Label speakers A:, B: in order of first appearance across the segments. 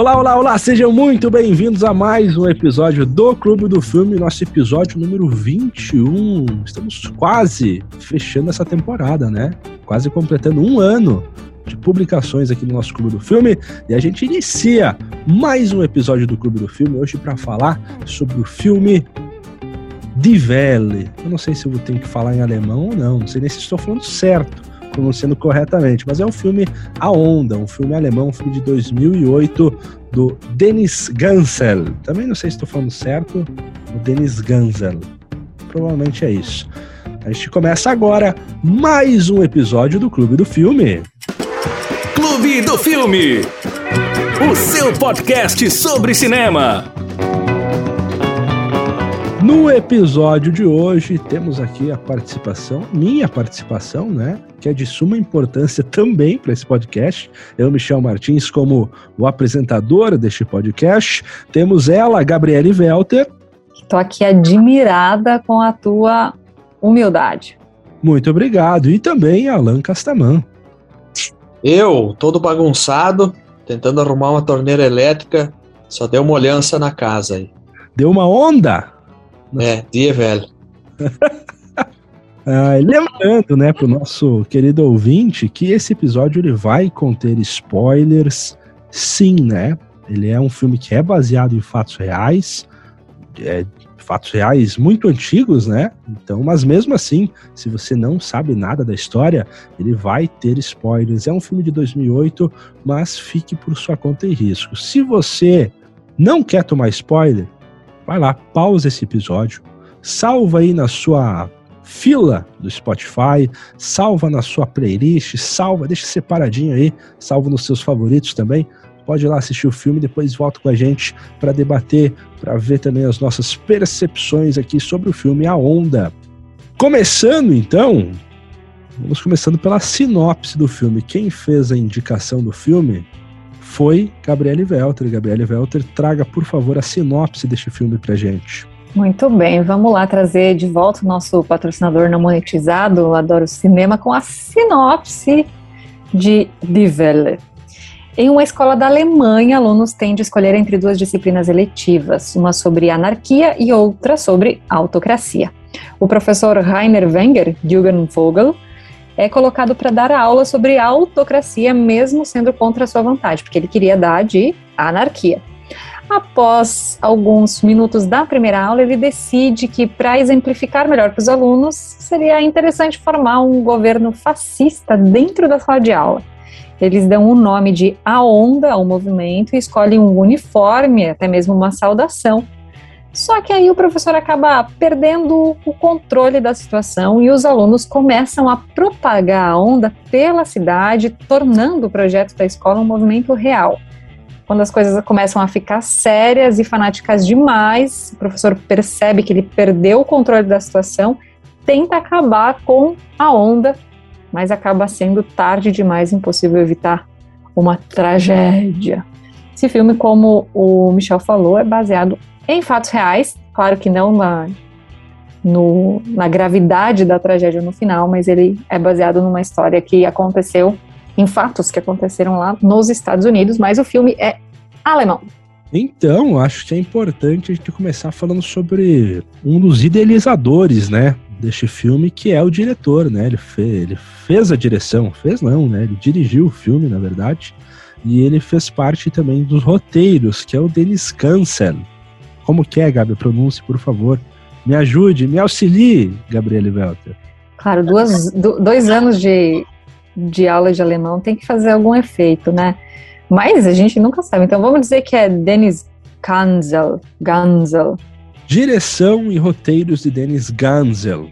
A: Olá, olá, olá, sejam muito bem-vindos a mais um episódio do Clube do Filme, nosso episódio número 21. Estamos quase fechando essa temporada, né? Quase completando um ano de publicações aqui no nosso Clube do Filme e a gente inicia mais um episódio do Clube do Filme hoje para falar sobre o filme Die Welle. Eu não sei se eu tenho que falar em alemão ou não, não sei nem se estou falando certo pronunciando corretamente, mas é um filme A Onda, um filme alemão, um filme de 2008 do Dennis Gansel. Também não sei se estou falando certo, o Dennis Gansel. Provavelmente é isso. A gente começa agora mais um episódio do Clube do Filme.
B: Clube do Filme, o seu podcast sobre cinema.
A: No episódio de hoje, temos aqui a participação, minha participação, né? Que é de suma importância também para esse podcast. Eu, Michel Martins, como o apresentador deste podcast. Temos ela, Gabriele Welter.
C: Estou aqui admirada com a tua humildade.
A: Muito obrigado. E também Alan Castaman.
D: Eu, todo bagunçado, tentando arrumar uma torneira elétrica, só deu uma olhança na casa aí.
A: Deu uma onda?
D: É, dia velho.
A: ah, lembrando, né, para o nosso querido ouvinte, que esse episódio ele vai conter spoilers, sim, né? Ele é um filme que é baseado em fatos reais, é, fatos reais muito antigos, né? Então, mas mesmo assim, se você não sabe nada da história, ele vai ter spoilers. É um filme de 2008, mas fique por sua conta e risco. Se você não quer tomar spoiler, vai lá, pausa esse episódio, salva aí na sua fila do Spotify, salva na sua playlist, salva, deixa separadinho aí, salva nos seus favoritos também. Pode ir lá assistir o filme, depois volta com a gente para debater, para ver também as nossas percepções aqui sobre o filme A Onda. Começando então, vamos começando pela sinopse do filme. Quem fez a indicação do filme foi Gabriele Welter. Gabriele Welter, traga, por favor, a sinopse deste filme pra gente.
C: Muito bem, vamos lá trazer de volta o nosso patrocinador não monetizado, Adoro Cinema, com a sinopse de Die Welle. Em uma escola da Alemanha, alunos têm de escolher entre duas disciplinas eletivas, uma sobre anarquia e outra sobre autocracia. O professor Rainer Wenger, Jürgen Vogel, é colocado para dar aula sobre autocracia, mesmo sendo contra a sua vontade, porque ele queria dar de anarquia. Após alguns minutos da primeira aula, ele decide que, para exemplificar melhor para os alunos, seria interessante formar um governo fascista dentro da sala de aula. Eles dão o nome de A Onda ao movimento e escolhem um uniforme, até mesmo uma saudação, só que aí o professor acaba perdendo o controle da situação e os alunos começam a propagar a onda pela cidade, tornando o projeto da escola um movimento real. Quando as coisas começam a ficar sérias e fanáticas demais, o professor percebe que ele perdeu o controle da situação, tenta acabar com a onda, mas acaba sendo tarde demais, impossível evitar uma tragédia. Esse filme, como o Michel falou, é baseado em fatos reais, claro que não na, no, na gravidade da tragédia no final, mas ele é baseado numa história que aconteceu, em fatos que aconteceram lá nos Estados Unidos, mas o filme é alemão.
A: Então, acho que é importante a gente começar falando sobre um dos idealizadores, né, deste filme, que é o diretor, né? Ele, fez, ele fez a direção, fez não, né? Ele dirigiu o filme, na verdade, e ele fez parte também dos roteiros, que é o Dennis Kansen, como que é, Gabi? Pronuncie, por favor. Me ajude, me auxilie, Gabriele Welter.
C: Claro, duas, dois anos de, de aula de alemão tem que fazer algum efeito, né? Mas a gente nunca sabe. Então vamos dizer que é Denis Gansel. Gansel.
A: Direção e roteiros de Denis Gansel.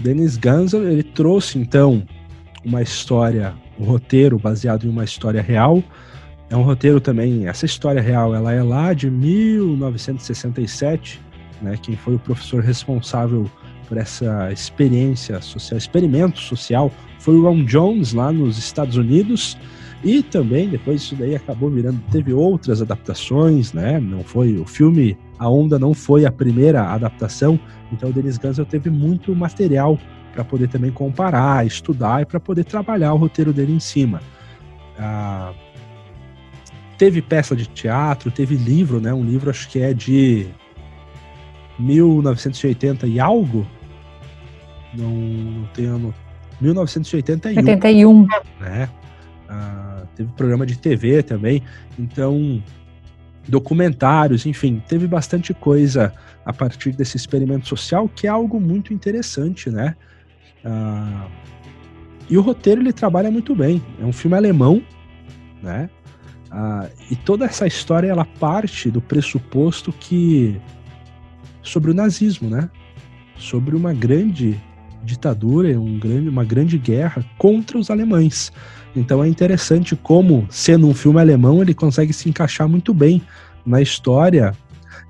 A: Denis Gansel, ele trouxe então uma história, um roteiro baseado em uma história real, é um roteiro também, essa história real, ela é lá de 1967, né? Quem foi o professor responsável por essa experiência social, experimento social, foi o Ron Jones lá nos Estados Unidos. E também depois isso daí acabou virando, teve outras adaptações, né? Não foi o filme A Onda não foi a primeira adaptação, então o Denis Gansel teve muito material para poder também comparar, estudar e para poder trabalhar o roteiro dele em cima. Ah, teve peça de teatro, teve livro, né? Um livro acho que é de 1980 e algo. Não, não tenho 1981.
C: 81.
A: Né? Ah, teve programa de TV também. Então, documentários, enfim, teve bastante coisa a partir desse experimento social, que é algo muito interessante, né? Ah, e o roteiro ele trabalha muito bem. É um filme alemão, né? Ah, e toda essa história ela parte do pressuposto que sobre o nazismo, né? Sobre uma grande ditadura, um grande, uma grande guerra contra os alemães. Então é interessante como, sendo um filme alemão, ele consegue se encaixar muito bem na história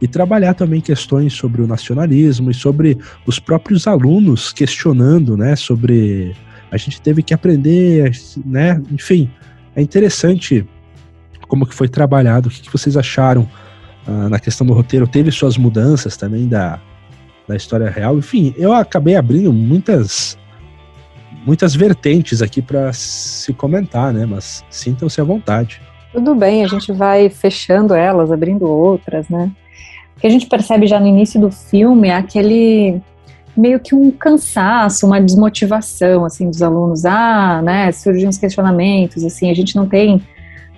A: e trabalhar também questões sobre o nacionalismo e sobre os próprios alunos questionando, né, sobre a gente teve que aprender, né, enfim, é interessante como que foi trabalhado, o que, que vocês acharam uh, na questão do roteiro, teve suas mudanças também da, da história real, enfim, eu acabei abrindo muitas muitas vertentes aqui para se comentar, né? Mas sintam-se à vontade.
C: Tudo bem, a gente vai fechando elas, abrindo outras, né? O que a gente percebe já no início do filme é aquele meio que um cansaço, uma desmotivação assim dos alunos. Ah, né? Surgem os questionamentos, assim, a gente não tem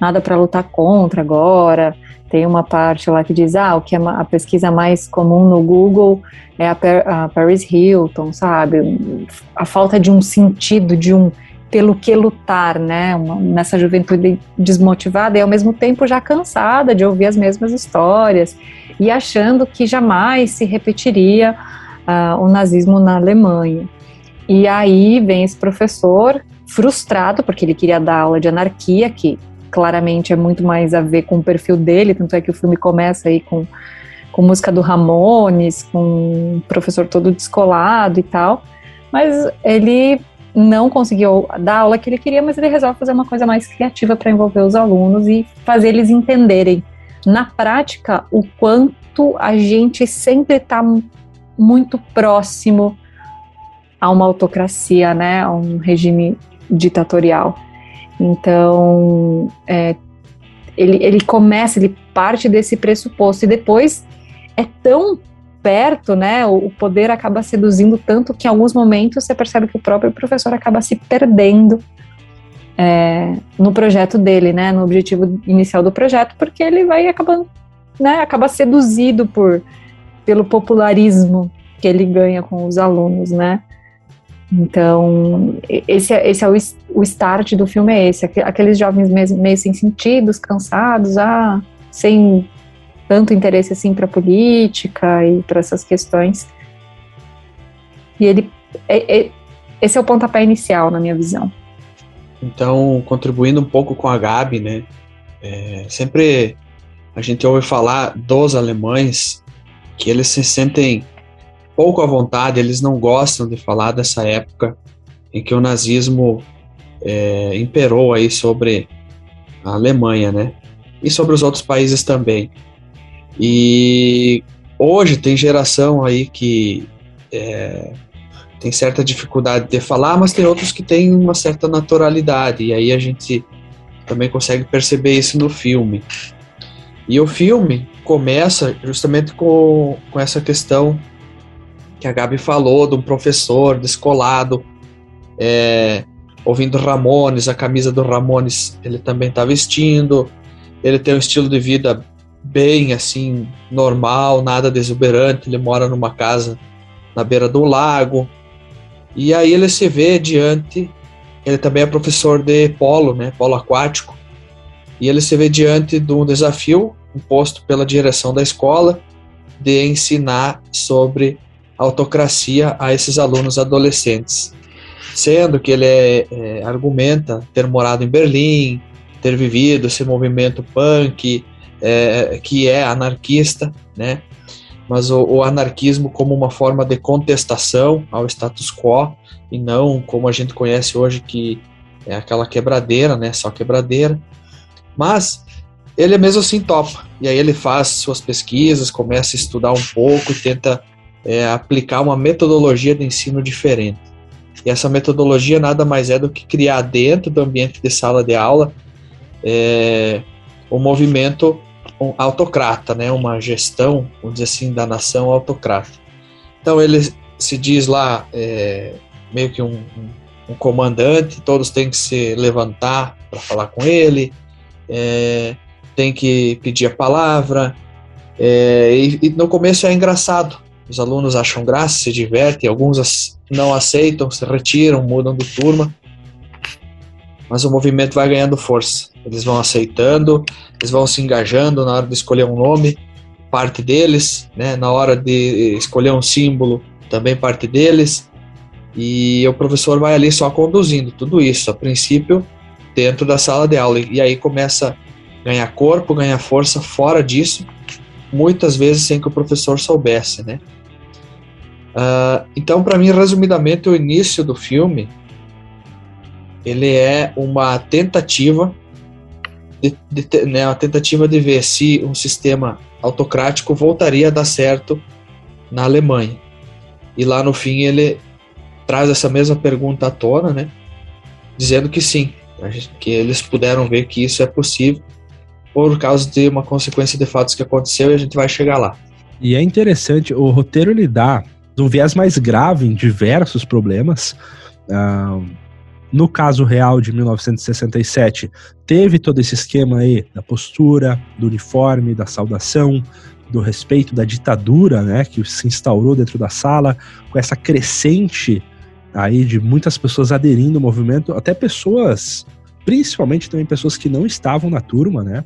C: nada para lutar contra agora. Tem uma parte lá que diz, ah, o que é a pesquisa mais comum no Google é a, a Paris Hilton, sabe? A falta de um sentido, de um pelo que lutar, né? Uma, nessa juventude desmotivada e ao mesmo tempo já cansada de ouvir as mesmas histórias e achando que jamais se repetiria uh, o nazismo na Alemanha. E aí vem esse professor frustrado porque ele queria dar aula de anarquia, que claramente é muito mais a ver com o perfil dele, tanto é que o filme começa aí com, com música do Ramones, com um professor todo descolado e tal, mas ele não conseguiu dar a aula que ele queria, mas ele resolve fazer uma coisa mais criativa para envolver os alunos e fazer eles entenderem na prática o quanto a gente sempre está muito próximo a uma autocracia, né, a um regime ditatorial. Então, é, ele, ele começa, ele parte desse pressuposto e depois é tão perto, né? O, poder acaba seduzindo tanto que em alguns momentos você percebe que o próprio professor acaba se perdendo é, no projeto dele, né? No objetivo inicial do projeto, porque ele vai acabando, né? Acaba seduzido por pelo popularismo que ele ganha com os alunos, né? Então, esse, é, esse é o, o start do filme, é esse. Aqueles jovens meio, meio sem sentidos, cansados, ah, sem tanto interesse assim para política e para essas questões. E ele, é, é, esse é o pontapé inicial, na minha visão.
D: Então, contribuindo um pouco com a Gabi, né? É, sempre a gente ouve falar dos alemães que eles se sentem pouco à vontade, eles não gostam de falar dessa época em que o nazismo é, imperou aí sobre a Alemanha, né? E sobre os outros países também. E hoje tem geração aí que é, tem certa dificuldade de falar, mas tem outros que têm uma certa naturalidade, e aí a gente também consegue perceber isso no filme. E o filme começa justamente com, com essa questão que a Gabi falou, de um professor descolado, é, ouvindo Ramones, a camisa do Ramones ele também está vestindo, ele tem um estilo de vida bem assim, normal, nada desuberante, ele mora numa casa na beira do lago, e aí ele se vê diante, ele também é professor de polo, né, polo aquático, e ele se vê diante de um desafio imposto pela direção da escola de ensinar sobre autocracia a esses alunos adolescentes, sendo que ele é, é, argumenta ter morado em Berlim, ter vivido esse movimento punk, é, que é anarquista, né? Mas o, o, anarquismo como uma forma de contestação ao status quo e não como a gente conhece hoje que é aquela quebradeira, né? Só quebradeira. Mas ele mesmo assim topa. E aí ele faz suas pesquisas, começa a estudar um pouco e tenta é, aplicar uma metodologia de ensino diferente. E essa metodologia nada mais é do que criar dentro do ambiente de sala de aula é, o movimento autocrata, né? Uma gestão, vamos dizer assim, da nação autocrata. Então ele se diz lá é, meio que um, um, um, comandante, todos têm que se levantar para falar com ele, é, tem que pedir a palavra. É, e, e, no começo é engraçado, os alunos acham graça, se divertem, alguns não aceitam, se retiram, mudam de turma, mas o movimento vai ganhando força. Eles vão aceitando, eles vão se engajando na hora de escolher um nome, parte deles, né? na hora de escolher um símbolo, também parte deles. E o professor vai ali só conduzindo tudo isso, a princípio, dentro da sala de aula. E aí começa a ganhar corpo, ganhar força fora disso, muitas vezes sem que o professor soubesse, né? Uh, então, para mim, resumidamente, o início do filme ele é uma tentativa de, de, né, uma tentativa de ver se um sistema autocrático voltaria a dar certo na Alemanha. E lá no fim ele traz essa mesma pergunta à tona, né? Dizendo que sim, que eles puderam ver que isso é possível por causa de uma consequência de fatos que aconteceu e a gente vai chegar lá.
A: E é interessante, o roteiro ele dá um viés mais grave em diversos problemas. Uh, no caso real de 1967, teve todo esse esquema aí da postura, do uniforme, da saudação, do respeito da ditadura, né, que se instaurou dentro da sala, com essa crescente aí de muitas pessoas aderindo ao movimento, até pessoas, principalmente também pessoas que não estavam na turma, né?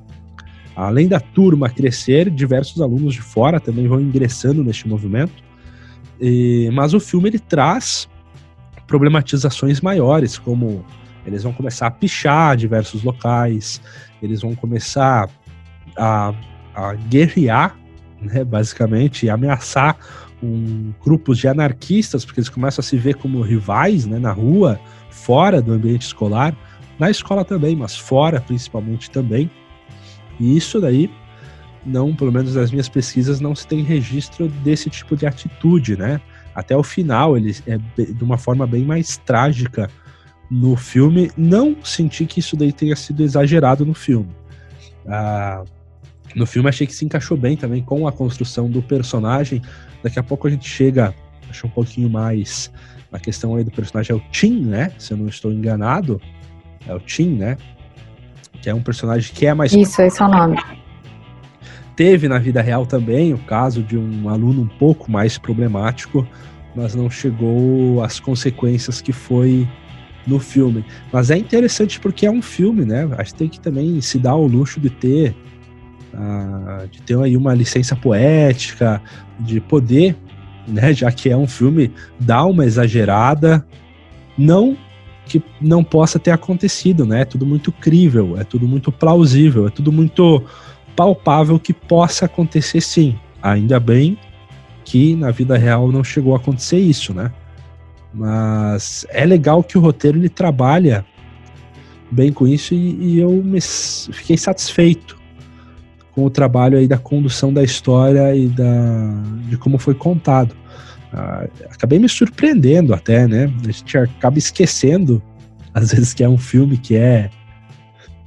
A: Além da turma crescer, diversos alunos de fora também vão ingressando neste movimento. E, mas o filme ele traz problematizações maiores, como eles vão começar a pichar diversos locais, eles vão começar a, a guerrear, né, basicamente, e ameaçar um, grupos de anarquistas, porque eles começam a se ver como rivais né, na rua, fora do ambiente escolar, na escola também, mas fora principalmente também. E isso daí, não, pelo menos nas minhas pesquisas, não se tem registro desse tipo de atitude, né? até o final, ele é de uma forma bem mais trágica no filme. Não senti que isso daí tenha sido exagerado no filme. Ah, no filme achei que se encaixou bem também com a construção do personagem. Daqui a pouco a gente chega, acho um pouquinho mais na questão aí do personagem, é o Tim, né? Se eu não estou enganado. É o Tim, né? Que é um personagem que é mais.
C: Isso, esse é o nome.
A: Teve na vida real também o caso de um aluno um pouco mais problemático, mas não chegou às consequências que foi no filme. Mas é interessante porque é um filme, né? A gente tem que também se dar o luxo de ter uh, de ter aí uma licença poética, de poder, né? Já que é um filme, dar uma exagerada, não que não possa ter acontecido, né? É tudo muito crível, é tudo muito plausível, é tudo muito palpável que possa acontecer sim. Ainda bem que na vida real não chegou a acontecer isso, né? Mas é legal que o roteiro ele trabalha bem com isso e, e eu me, fiquei satisfeito com o trabalho aí da condução da história e da, de como foi contado. Ah, acabei me surpreendendo até, né? A gente acaba esquecendo às vezes que é um filme que é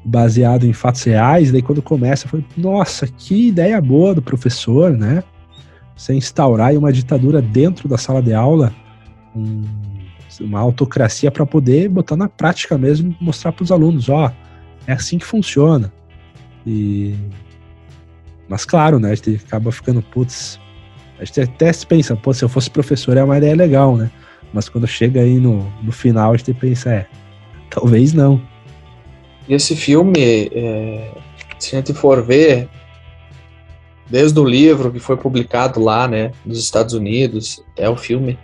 A: baseado em fatos reais. Daí quando começa, foi nossa, que ideia boa do professor, né? Você instaurar uma ditadura dentro da sala de aula, um, uma autocracia para poder botar na prática mesmo, mostrar para os alunos, ó, é assim que funciona. E mas claro, né, a gente acaba ficando putz, a gente até se pensa, pô, se eu fosse professor é uma ideia legal, né? Mas quando chega aí no, no final, a gente pensa, é, talvez não.
D: E esse filme, é, se a gente for ver, desde o livro que foi publicado lá, né, nos Estados Unidos, é o filme,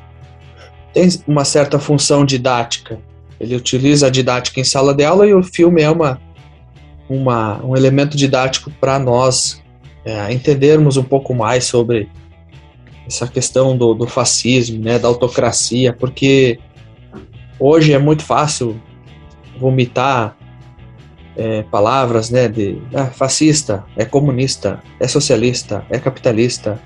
D: tem uma certa função didática. Ele utiliza a didática em sala de aula e o filme é uma, uma um elemento didático para nós é, entendermos um pouco mais sobre essa questão do, do fascismo, né, da autocracia, porque hoje é muito fácil vomitar é, palavras, né, de ah, fascista, é comunista, é socialista, é capitalista.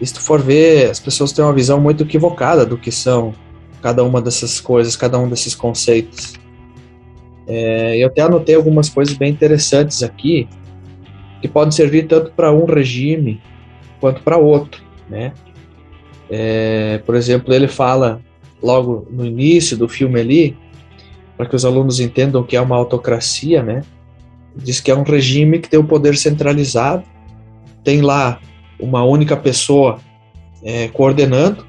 D: E se tu for ver, as pessoas têm uma visão muito equivocada do que são cada uma dessas coisas, cada um desses conceitos. É, eu até anotei algumas coisas bem interessantes aqui, que podem servir tanto para um regime quanto para outro, né? É, por exemplo, ele fala logo no início do filme ali, para que os alunos entendam que é uma autocracia, né? Diz que é um regime que tem o poder centralizado, tem lá uma única pessoa é, coordenando,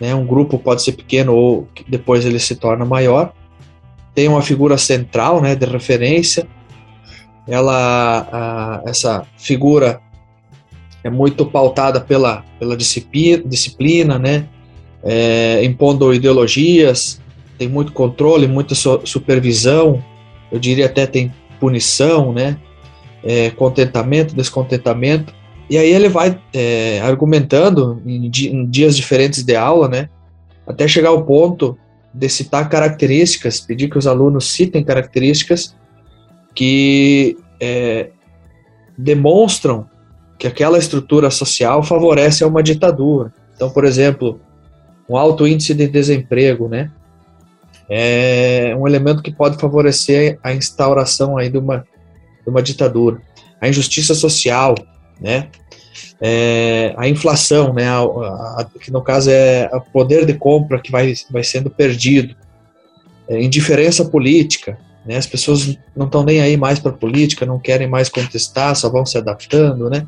D: né? Um grupo pode ser pequeno ou depois ele se torna maior. Tem uma figura central, né, de referência. Ela, a, essa figura é muito pautada pela, pela disciplina, disciplina né? É, impondo ideologias, tem muito controle, muita supervisão, eu diria até tem punição, né? É, contentamento, descontentamento. E aí ele vai é, argumentando em, em, dias diferentes de aula, né? Até chegar ao ponto de citar características, pedir que os alunos citem características que é, demonstram que aquela estrutura social favorece a uma ditadura. Então, por exemplo, um alto índice de desemprego, né? É um elemento que pode favorecer a instauração aí de uma, de uma ditadura. A injustiça social, né? É, a inflação, né? A, a, que no caso é o poder de compra que vai, vai sendo perdido. É, indiferença política, né? As pessoas não estão nem aí mais para política, não querem mais contestar, só vão se adaptando, né?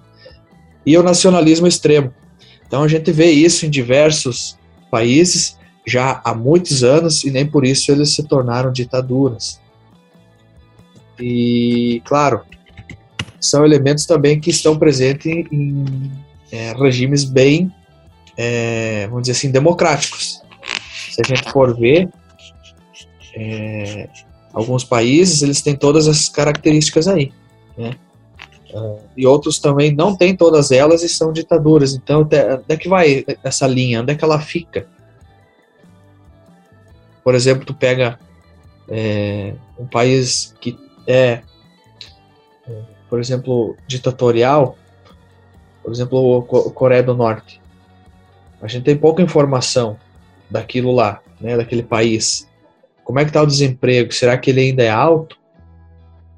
D: E o nacionalismo extremo. Então a gente vê isso em diversos países já há muitos anos e nem por isso eles se tornaram ditaduras. E, claro, são elementos também que estão presentes em, é, regimes bem, é, vamos dizer assim, democráticos. Se a gente for ver, é, alguns países eles têm todas essas características aí, né? Uh, e outros também não têm todas elas e são ditaduras. Então, onde é que vai essa linha? Onde é que ela fica? Por exemplo, tu pega é, um país que é, é, por exemplo, ditatorial, por exemplo, a Coreia do Norte. A gente tem pouca informação daquilo lá, né, daquele país. Como é que está o desemprego? Será que ele ainda é alto?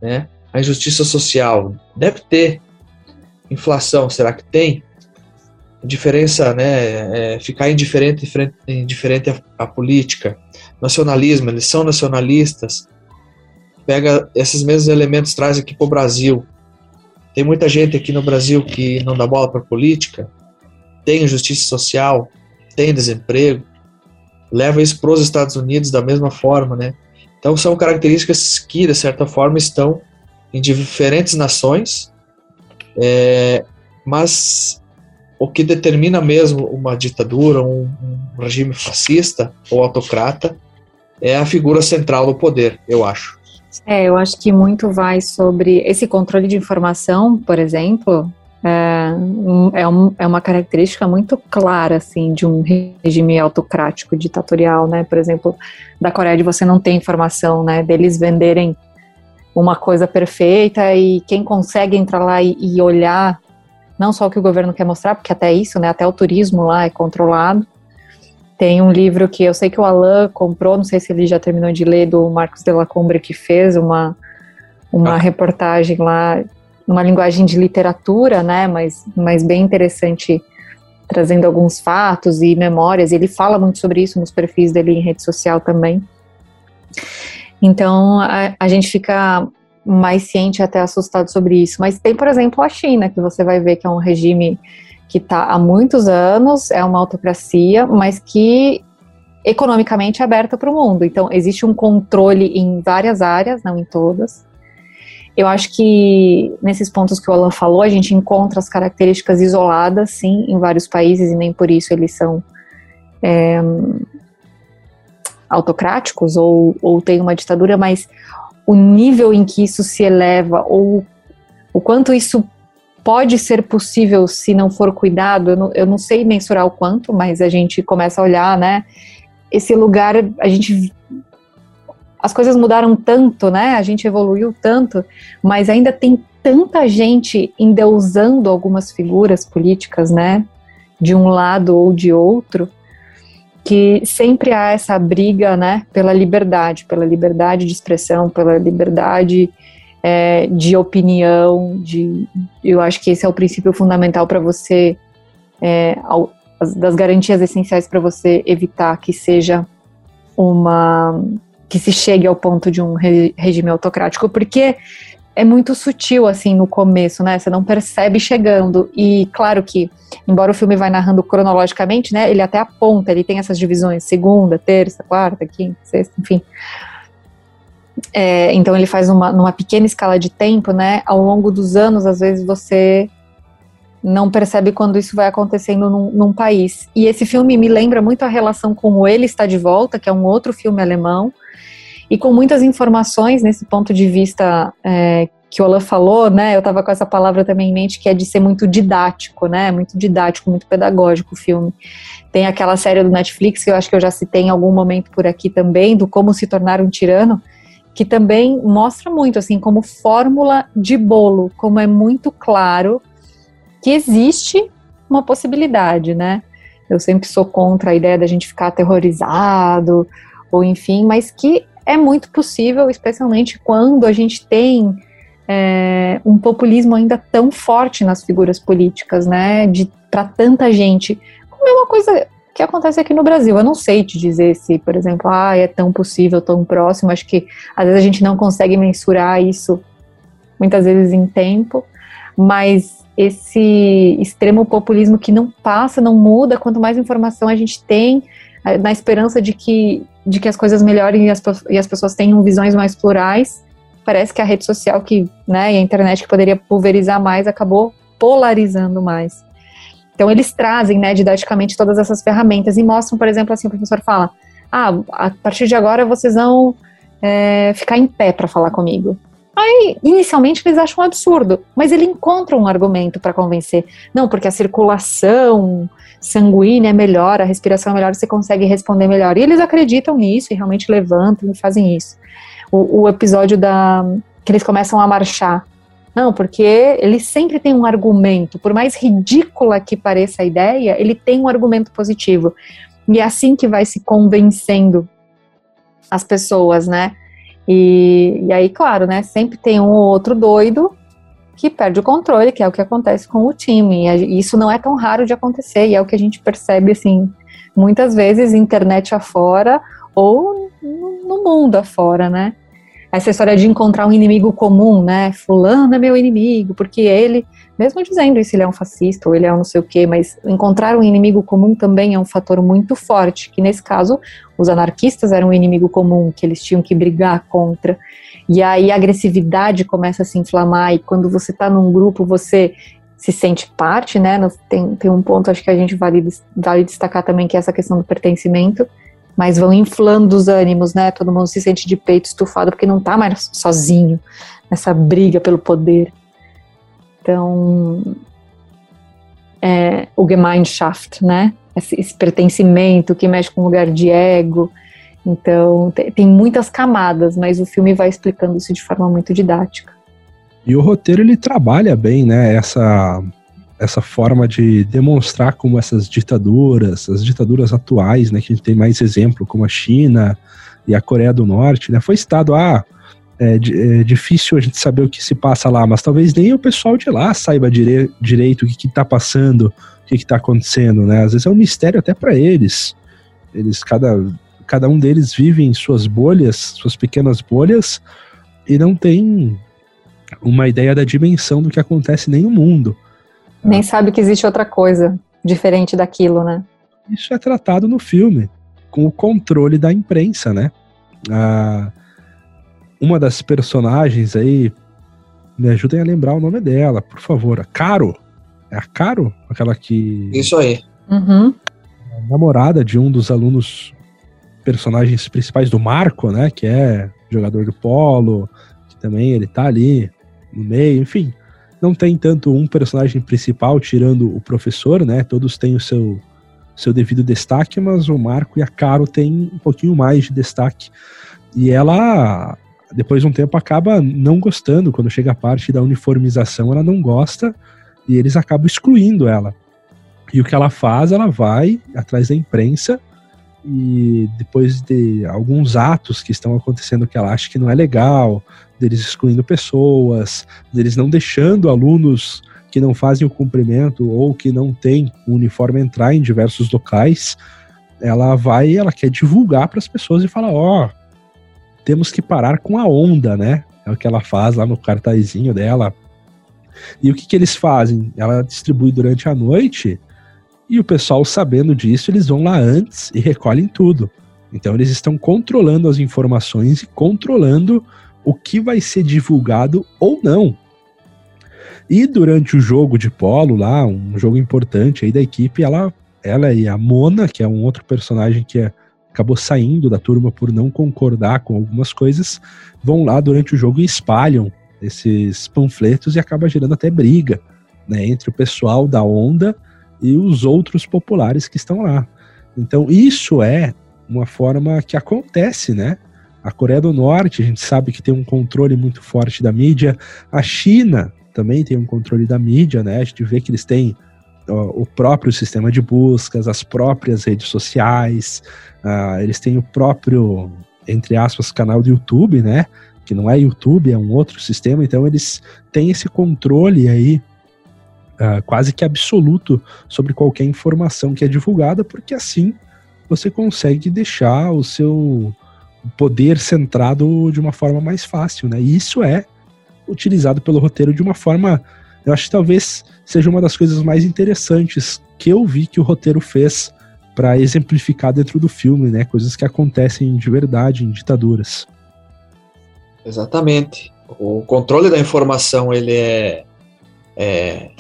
D: Né? A injustiça social deve ter. Inflação, será que tem? Diferença, né? É, ficar indiferente, indiferente à, à política. Nacionalismo, eles são nacionalistas. Pega esses mesmos elementos, traz aqui para o Brasil. Tem muita gente aqui no Brasil que não dá bola para política, tem injustiça social, tem desemprego, leva isso para os Estados Unidos da mesma forma, né? Então são características que, de certa forma, estão em diferentes nações, é, mas o que determina mesmo uma ditadura, um, um, regime fascista ou autocrata, é a figura central do poder, eu acho.
C: É, eu acho que muito vai sobre esse controle de informação, por exemplo, é, é, um, é, uma característica muito clara, assim, de um regime autocrático, ditatorial, né? Por exemplo, da Coreia de você não ter informação, né? Deles venderem uma coisa perfeita e quem consegue entrar lá e, e, olhar não só o que o governo quer mostrar, porque até isso, né, até o turismo lá é controlado. Tem um livro que eu sei que o Alan comprou, não sei se ele já terminou de ler, do Marcos de la Combre, que fez uma, uma ah. reportagem lá, uma linguagem de literatura, né, mas, mas bem interessante, trazendo alguns fatos e memórias. Ele fala muito sobre isso nos perfis dele em rede social também. Então, a, a gente fica mais ciente até assustado sobre isso. Mas tem, por exemplo, a China, que você vai ver que é um regime que está há muitos anos, é uma autocracia, mas que economicamente é aberta para o mundo. Então, existe um controle em várias áreas, não em todas. Eu acho que nesses pontos que o Alan falou, a gente encontra as características isoladas, sim, em vários países, e nem por isso eles são é, autocráticos ou, ou tem uma ditadura, mas o nível em que isso se eleva ou o quanto isso pode ser possível se não for cuidado, eu não, eu não sei mensurar o quanto, mas a gente começa a olhar, né? Esse lugar, a gente. As coisas mudaram tanto, né? A gente evoluiu tanto, mas ainda tem tanta gente endeusando algumas figuras políticas, né? De um lado ou de outro, que sempre há essa briga, né, pela liberdade, pela liberdade de expressão, pela liberdade é, de opinião, de, eu acho que esse é o princípio fundamental para você, é, ao, das garantias essenciais para você evitar que seja uma, que se chegue ao ponto de um regime autocrático, porque é muito sutil, assim, no começo, né? Você não percebe chegando. E claro que, embora o filme vai narrando cronologicamente, né? Ele até aponta, ele tem essas divisões, segunda, terça, quarta, quinta, sexta, enfim. É, então ele faz uma numa pequena escala de tempo, né? Ao longo dos anos, às vezes você não percebe quando isso vai acontecendo num, num, país. E esse filme me lembra muito a relação com o Ele Está de Volta, que é um outro filme alemão, e com muitas informações nesse ponto de vista é, que o Alan falou, né? Eu estava com essa palavra também em mente, que é de ser muito didático, né? Muito didático, muito pedagógico o filme. Tem aquela série do Netflix que eu acho que eu já citei em algum momento por aqui também, do Como se tornar um tirano, que também mostra muito assim como fórmula de bolo, como é muito claro que existe uma possibilidade, né? Eu sempre sou contra a ideia da gente ficar aterrorizado ou enfim, mas que é muito possível, especialmente quando a gente tem é, um populismo ainda tão forte nas figuras políticas, né, para tanta gente. Como é uma coisa que acontece aqui no Brasil. Eu não sei te dizer se, por exemplo, ah, é tão possível, tão próximo. Acho que às vezes a gente não consegue mensurar isso muitas vezes em tempo, mas esse extremo populismo que não passa, não muda, quanto mais informação a gente tem, na esperança de que de que as coisas melhorem e as, e as pessoas tenham visões mais plurais. Parece que a rede social que, né, e a internet que poderia pulverizar mais acabou polarizando mais. Então eles trazem, né, didaticamente todas essas ferramentas e mostram, por exemplo, assim, o professor fala, ah, a partir de agora vocês vão é, ficar em pé para falar comigo. Aí, inicialmente, eles acham um absurdo, mas ele encontra um argumento para convencer. Não, porque a circulação sanguínea é melhor, a respiração é melhor, você consegue responder melhor. E eles acreditam nisso e realmente levantam e fazem isso. O, o episódio da que eles começam a marchar. Não, porque ele sempre tem um argumento, por mais ridícula que pareça a ideia, ele tem um argumento positivo. E é assim que vai se convencendo as pessoas, né? E, e aí, claro, né? Sempre tem um ou outro doido que perde o controle, que é o que acontece com o time. E isso não é tão raro de acontecer, e é o que a gente percebe, assim, muitas vezes, internet afora ou no mundo afora, né? essa história de encontrar um inimigo comum, né? Fulano é meu inimigo, porque ele, mesmo dizendo isso, ele é um fascista ou ele é um não sei o quê, mas encontrar um inimigo comum também é um fator muito forte, que nesse caso os anarquistas eram um inimigo comum que eles tinham que brigar contra. E aí a agressividade começa a se inflamar, e quando você está num grupo, você se sente parte, né? Tem, tem um ponto, acho que a gente vale, vale destacar também, que é essa questão do pertencimento mas vão inflando os ânimos, né? Todo mundo se sente de peito estufado porque não está mais sozinho nessa briga pelo poder. Então, é, o Gemeinschaft, né? Esse, esse, pertencimento que mexe com o lugar de ego. Então, tem, tem muitas camadas, mas o filme vai explicando isso de forma muito didática.
A: E o roteiro ele trabalha bem, né? Essa essa forma de demonstrar como essas ditaduras, as ditaduras atuais, né, que a gente tem mais exemplo, como a China e a Coreia do Norte, né, foi citado, ah, é, é difícil a gente saber o que se passa lá, mas talvez nem o pessoal de lá saiba dire direito o que está passando, o que está acontecendo, né, às vezes é um mistério até para eles, eles, cada, cada um deles vive em suas bolhas, suas pequenas bolhas, e não tem uma ideia da dimensão do que acontece nem no mundo.
C: Nem sabe que existe outra coisa diferente daquilo, né?
A: Isso é tratado no filme, com o controle da imprensa, né? Ah, uma das personagens aí, me ajudem a lembrar o nome dela, por favor. A Caro. É a Caro? Aquela que.
D: Isso aí.
C: Uhum.
A: namorada de um dos alunos personagens principais do Marco, né? Que é jogador do polo, que também ele tá ali no meio, enfim. Não tem tanto um personagem principal, tirando o professor, né? Todos têm o seu, seu devido destaque, mas o Marco e a Caro têm um pouquinho mais de destaque. E ela, depois de um tempo, acaba não gostando. Quando chega a parte da uniformização, ela não gosta e eles acabam excluindo ela. E o que ela faz, ela vai atrás da imprensa e depois de alguns atos que estão acontecendo que ela acha que não é legal, deles excluindo pessoas, deles não deixando alunos que não fazem o cumprimento ou que não têm o uniforme entrar em diversos locais, ela vai, ela quer divulgar para as pessoas e falar, ó, oh, temos que parar com a onda, né? É o que ela faz lá no cartazinho dela. E o que, que eles fazem? Ela distribui durante a noite e o pessoal, sabendo disso, eles vão lá antes e recolhem tudo. Então eles estão controlando as informações e controlando o que vai ser divulgado ou não. E durante o jogo de polo lá, um jogo importante aí da equipe, ela, ela e a Mona, que é um outro personagem que é, acabou saindo da turma por não concordar com algumas coisas, vão lá durante o jogo e espalham esses panfletos e acaba gerando até briga né, entre o pessoal da onda e os outros populares que estão lá. Então, isso é uma forma que acontece, né? A Coreia do Norte, a gente sabe que tem um controle muito forte da mídia. A China também tem um controle da mídia, né? A gente vê que eles têm o próprio sistema de buscas, as próprias redes sociais, uh, eles têm o próprio, entre aspas, canal do YouTube, né? Que não é YouTube, é um outro sistema. Então, eles têm esse controle aí uh, quase que absoluto sobre qualquer informação que é divulgada, porque assim você consegue deixar o seu poder centrado de uma forma mais fácil, né? E isso é utilizado pelo roteiro de uma forma, eu acho que talvez seja uma das coisas mais interessantes que eu vi que o roteiro fez para exemplificar dentro do filme, né? Coisas que acontecem de verdade em ditaduras.
D: Exatamente. O controle da informação ele é, é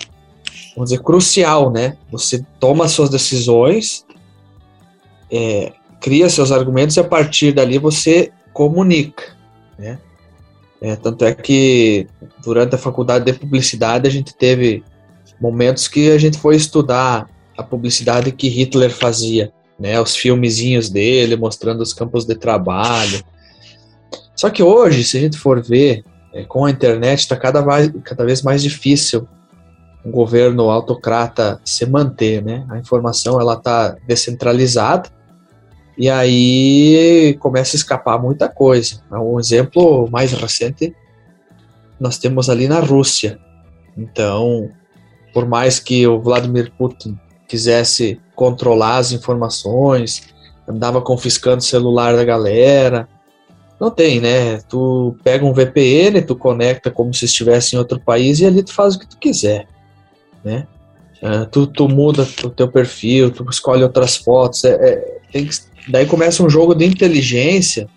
D: vamos dizer, crucial, né? Você toma suas decisões, é, cria seus argumentos e a partir dali você comunica, né? É, tanto é que durante a faculdade de publicidade a gente teve momentos que a gente foi estudar a publicidade que Hitler fazia, né? Os filmezinhos dele mostrando os campos de trabalho. Só que hoje, se a gente for ver, é, com a internet está cada, cada vez mais difícil um governo autocrata se manter, né? A informação ela está descentralizada e aí começa a escapar muita coisa. Um exemplo mais recente nós temos ali na Rússia. Então, por mais que o Vladimir Putin quisesse controlar as informações, andava confiscando o celular da galera, não tem, né? Tu pega um VPN, tu conecta como se estivesse em outro país e ali tu faz o que tu quiser né? Uh, tu, tu muda o teu perfil, tu escolhe outras fotos, é, é, tem daí começa um jogo de inteligência,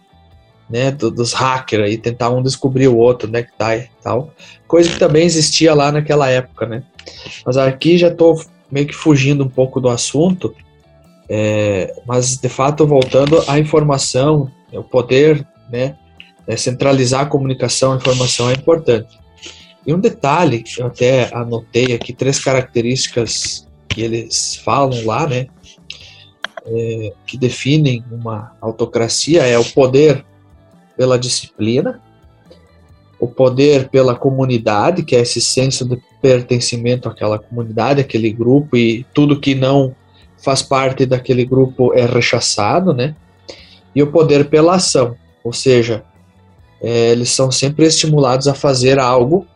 D: né, do, dos hackers aí, tentar um descobrir o outro, né, que tá e tal, coisa que também existia lá naquela época, né, mas aqui já tô meio que fugindo um pouco do assunto, é, mas de fato voltando à informação, o poder, né, é, centralizar a comunicação, a informação é importante. E um detalhe, eu até anotei aqui três características que eles falam lá, né? É, que definem uma autocracia é o poder pela disciplina, o poder pela comunidade, que é esse senso de pertencimento àquela comunidade, àquele grupo, e tudo que não faz parte daquele grupo é rechaçado, né? E o poder pela ação, ou seja, é, eles são sempre estimulados a fazer algo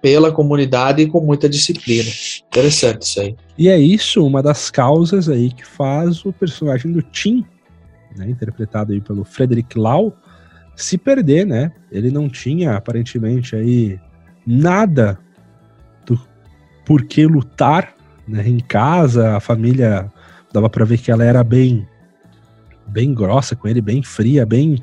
D: pela comunidade e com muita disciplina. Interessante isso aí.
A: E é isso uma das causas aí que faz o personagem do Tim, né, interpretado aí pelo Frederick Lau, se perder, né? Ele não tinha aparentemente aí nada do por que lutar, né? Em casa, a família dava para ver que ela era bem bem grossa com ele, bem fria, bem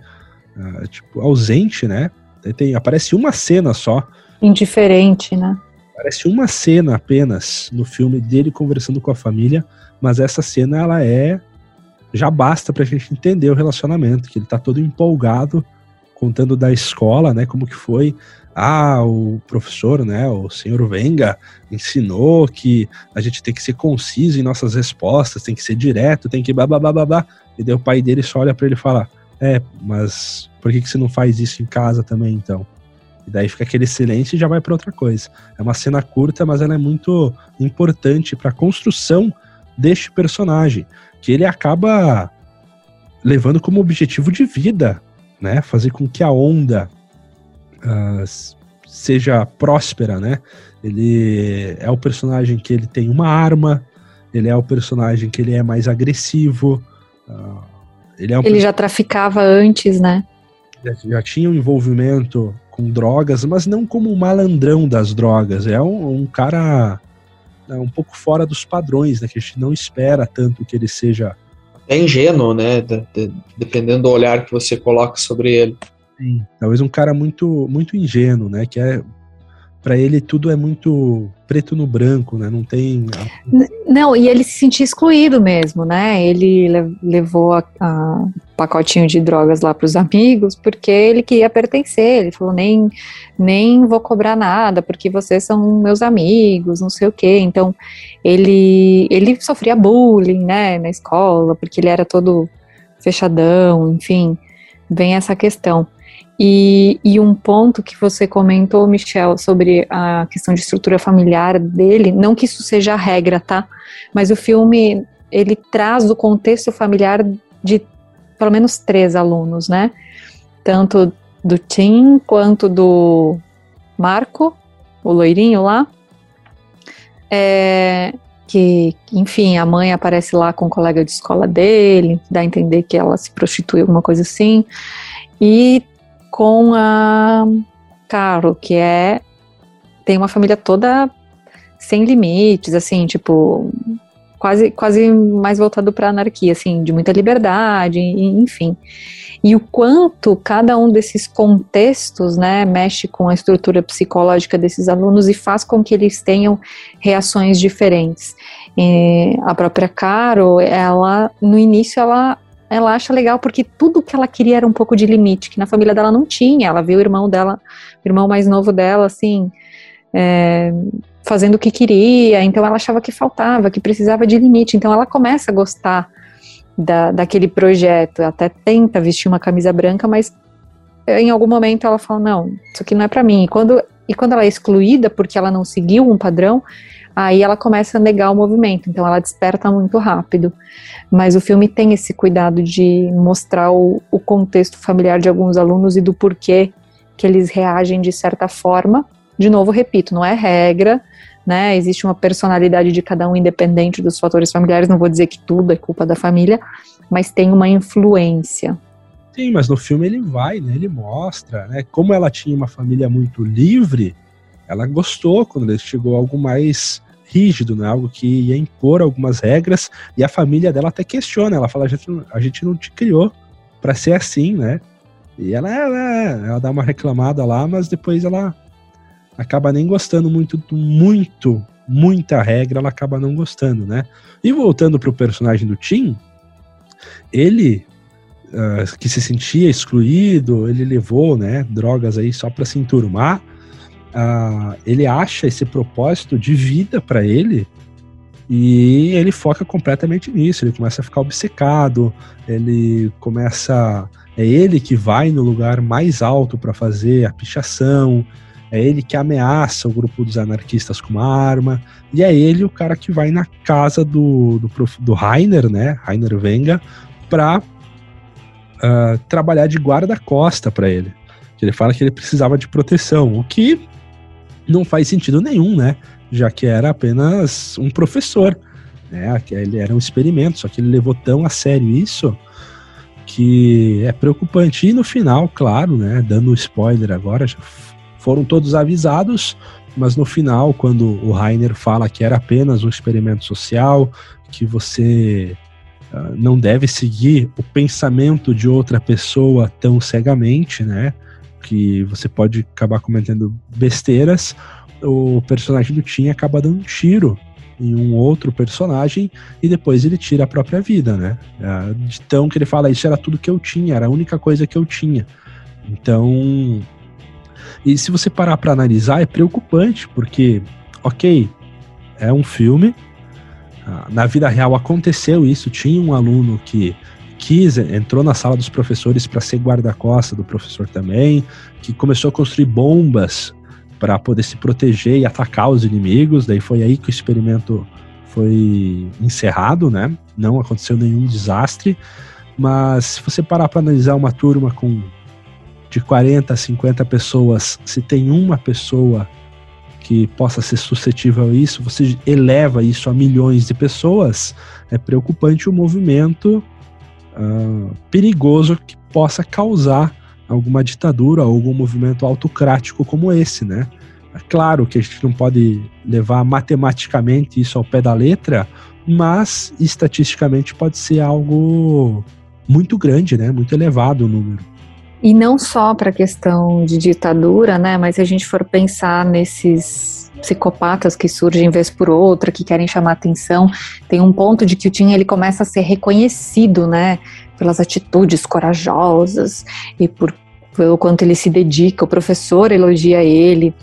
A: uh, tipo ausente, né? Tem, aparece uma cena só
C: indiferente, né?
A: Parece uma cena apenas no filme dele conversando com a família, mas essa cena ela é já basta pra gente entender o relacionamento, que ele tá todo empolgado contando da escola, né, como que foi. Ah, o professor, né, o senhor Venga ensinou que a gente tem que ser conciso em nossas respostas, tem que ser direto, tem que babá babá. E daí o pai dele só olha para ele e fala: "É, mas por que que você não faz isso em casa também então?" E daí fica aquele silêncio e já vai para outra coisa. É uma cena curta, mas ela é muito importante para a construção deste personagem, que ele acaba levando como objetivo de vida, né? Fazer com que a onda uh, seja próspera, né? Ele é o personagem que ele tem uma arma, ele é o personagem que ele é mais agressivo. Uh,
C: ele, é um ele já traficava antes, né?
A: Já, já, tinha um envolvimento com drogas, mas não como um malandrão das drogas. É um, um cara né, um pouco fora dos padrões, né? Que a gente não espera tanto que ele seja.
D: É ingênuo, né? De, de, dependendo do olhar que você coloca sobre ele.
A: Sim, talvez um cara muito, muito ingênuo, né? Que é para ele tudo é muito preto no branco, né? Não tem.
C: Não, e ele se sentia excluído mesmo, né? Ele levou a, a pacotinho de drogas lá para os amigos porque ele queria pertencer. Ele falou nem nem vou cobrar nada porque vocês são meus amigos, não sei o quê. Então ele ele sofria bullying, né? Na escola porque ele era todo fechadão, enfim, vem essa questão. E, e, um ponto que você comentou, Michel, sobre a questão de estrutura familiar dele, não que isso seja a regra, tá? Mas o filme, ele traz o contexto familiar de pelo menos três alunos, né? Tanto do Tim quanto do Marco, o loirinho lá. É, que, enfim, a mãe aparece lá com o um colega de escola dele, dá a entender que ela se prostitui, alguma coisa assim. E com a Caro, que é tem uma família toda sem limites, assim, tipo, quase quase mais voltado para anarquia, assim, de muita liberdade, enfim. E o quanto cada um desses contextos, né, mexe com a estrutura psicológica desses alunos e faz com que eles tenham reações diferentes. E a própria Caro, ela no início ela ela acha legal porque tudo que ela queria era um pouco de limite, que na família dela não tinha. Ela viu o irmão dela, o irmão mais novo dela, assim, é, fazendo o que queria, então ela achava que faltava, que precisava de limite. Então ela começa a gostar da, daquele projeto, até tenta vestir uma camisa branca, mas em algum momento ela fala: não, isso aqui não é para mim. E quando, e quando ela é excluída porque ela não seguiu um padrão, aí ela começa a negar o movimento, então ela desperta muito rápido. Mas o filme tem esse cuidado de mostrar o, o contexto familiar de alguns alunos e do porquê que eles reagem de certa forma. De novo, repito, não é regra, né? Existe uma personalidade de cada um independente dos fatores familiares. Não vou dizer que tudo é culpa da família, mas tem uma influência.
A: Sim, mas no filme ele vai, né? Ele mostra, né? Como ela tinha uma família muito livre, ela gostou quando ele chegou algo mais rígido, né? Algo que ia impor algumas regras e a família dela até questiona. Ela fala: a gente, a gente não te criou para ser assim, né? E ela, ela, ela dá uma reclamada lá, mas depois ela acaba nem gostando muito, muito, muita regra, ela acaba não gostando, né? E voltando pro personagem do Tim, ele uh, que se sentia excluído, ele levou, né, drogas aí só para se enturmar uh, ele acha esse propósito de vida para ele e ele foca completamente nisso. Ele começa a ficar obcecado, ele começa. É ele que vai no lugar mais alto para fazer a pichação, é ele que ameaça o grupo dos anarquistas com uma arma, e é ele o cara que vai na casa do, do, do Rainer, né? Rainer Venga, para uh, ah, trabalhar de guarda-costa para ele. Ele fala que ele precisava de proteção, o que não faz sentido nenhum, né? Já que era apenas um professor, né? Ele era um experimento, só que ele levou tão a sério isso que é preocupante. E no final, claro, né? Dando spoiler agora, já foram todos avisados, mas no final, quando o Rainer fala que era apenas um experimento social, que você uh, não deve seguir o pensamento de outra pessoa tão cegamente, né? Que você pode acabar cometendo besteiras, o personagem do Tim acaba dando um tiro em um outro personagem e depois ele tira a própria vida, né? É, de tão que ele fala, isso era tudo que eu tinha, era a única coisa que eu tinha. Então, e se você parar para analisar, é preocupante, porque, ok, é um filme, ah, na vida real aconteceu isso, tinha um aluno que quis, entrou na sala dos professores para ser guarda-costa do professor também, que começou a construir bombas para poder se proteger e atacar os inimigos. Daí foi aí que o experimento foi encerrado, né? Não aconteceu nenhum desastre. mas se você parar para analisar uma turma com de 40 a 50 pessoas, se tem uma pessoa que possa ser suscetível a isso, você eleva isso a milhões de pessoas, é preocupante o movimento uh, perigoso que possa causar alguma ditadura ou algum movimento autocrático como esse, né? É claro que a gente não pode levar matematicamente isso ao pé da letra, mas estatisticamente pode ser algo muito grande, né? Muito elevado o número.
C: E não só para a questão de ditadura, né? Mas se a gente for pensar nesses psicopatas que surgem vez por outra, que querem chamar atenção, tem um ponto de que o Tim ele começa a ser reconhecido, né? Pelas atitudes corajosas e por pelo quanto ele se dedica, o professor elogia ele,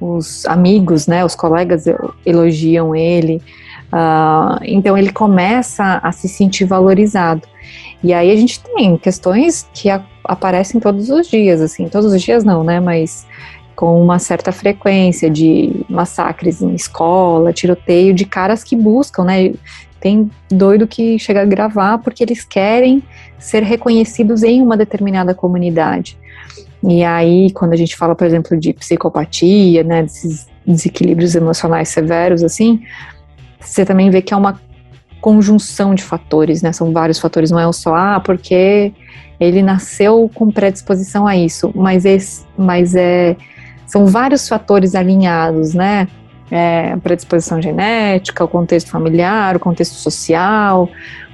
C: os amigos, né, os colegas elogiam ele, uh, então ele começa a se sentir valorizado. E aí a gente tem questões que a, aparecem todos os dias, assim, todos os dias não, né? Mas com uma certa frequência de massacres em escola, tiroteio de caras que buscam, né? Tem doido que chega a gravar porque eles querem ser reconhecidos em uma determinada comunidade. E aí, quando a gente fala, por exemplo, de psicopatia, né, desses desequilíbrios emocionais severos, assim, você também vê que é uma conjunção de fatores, né? São vários fatores, não é só, ah, porque ele nasceu com predisposição a isso, mas, esse, mas é, são vários fatores alinhados, né? É, predisposição genética, o contexto familiar, o contexto social,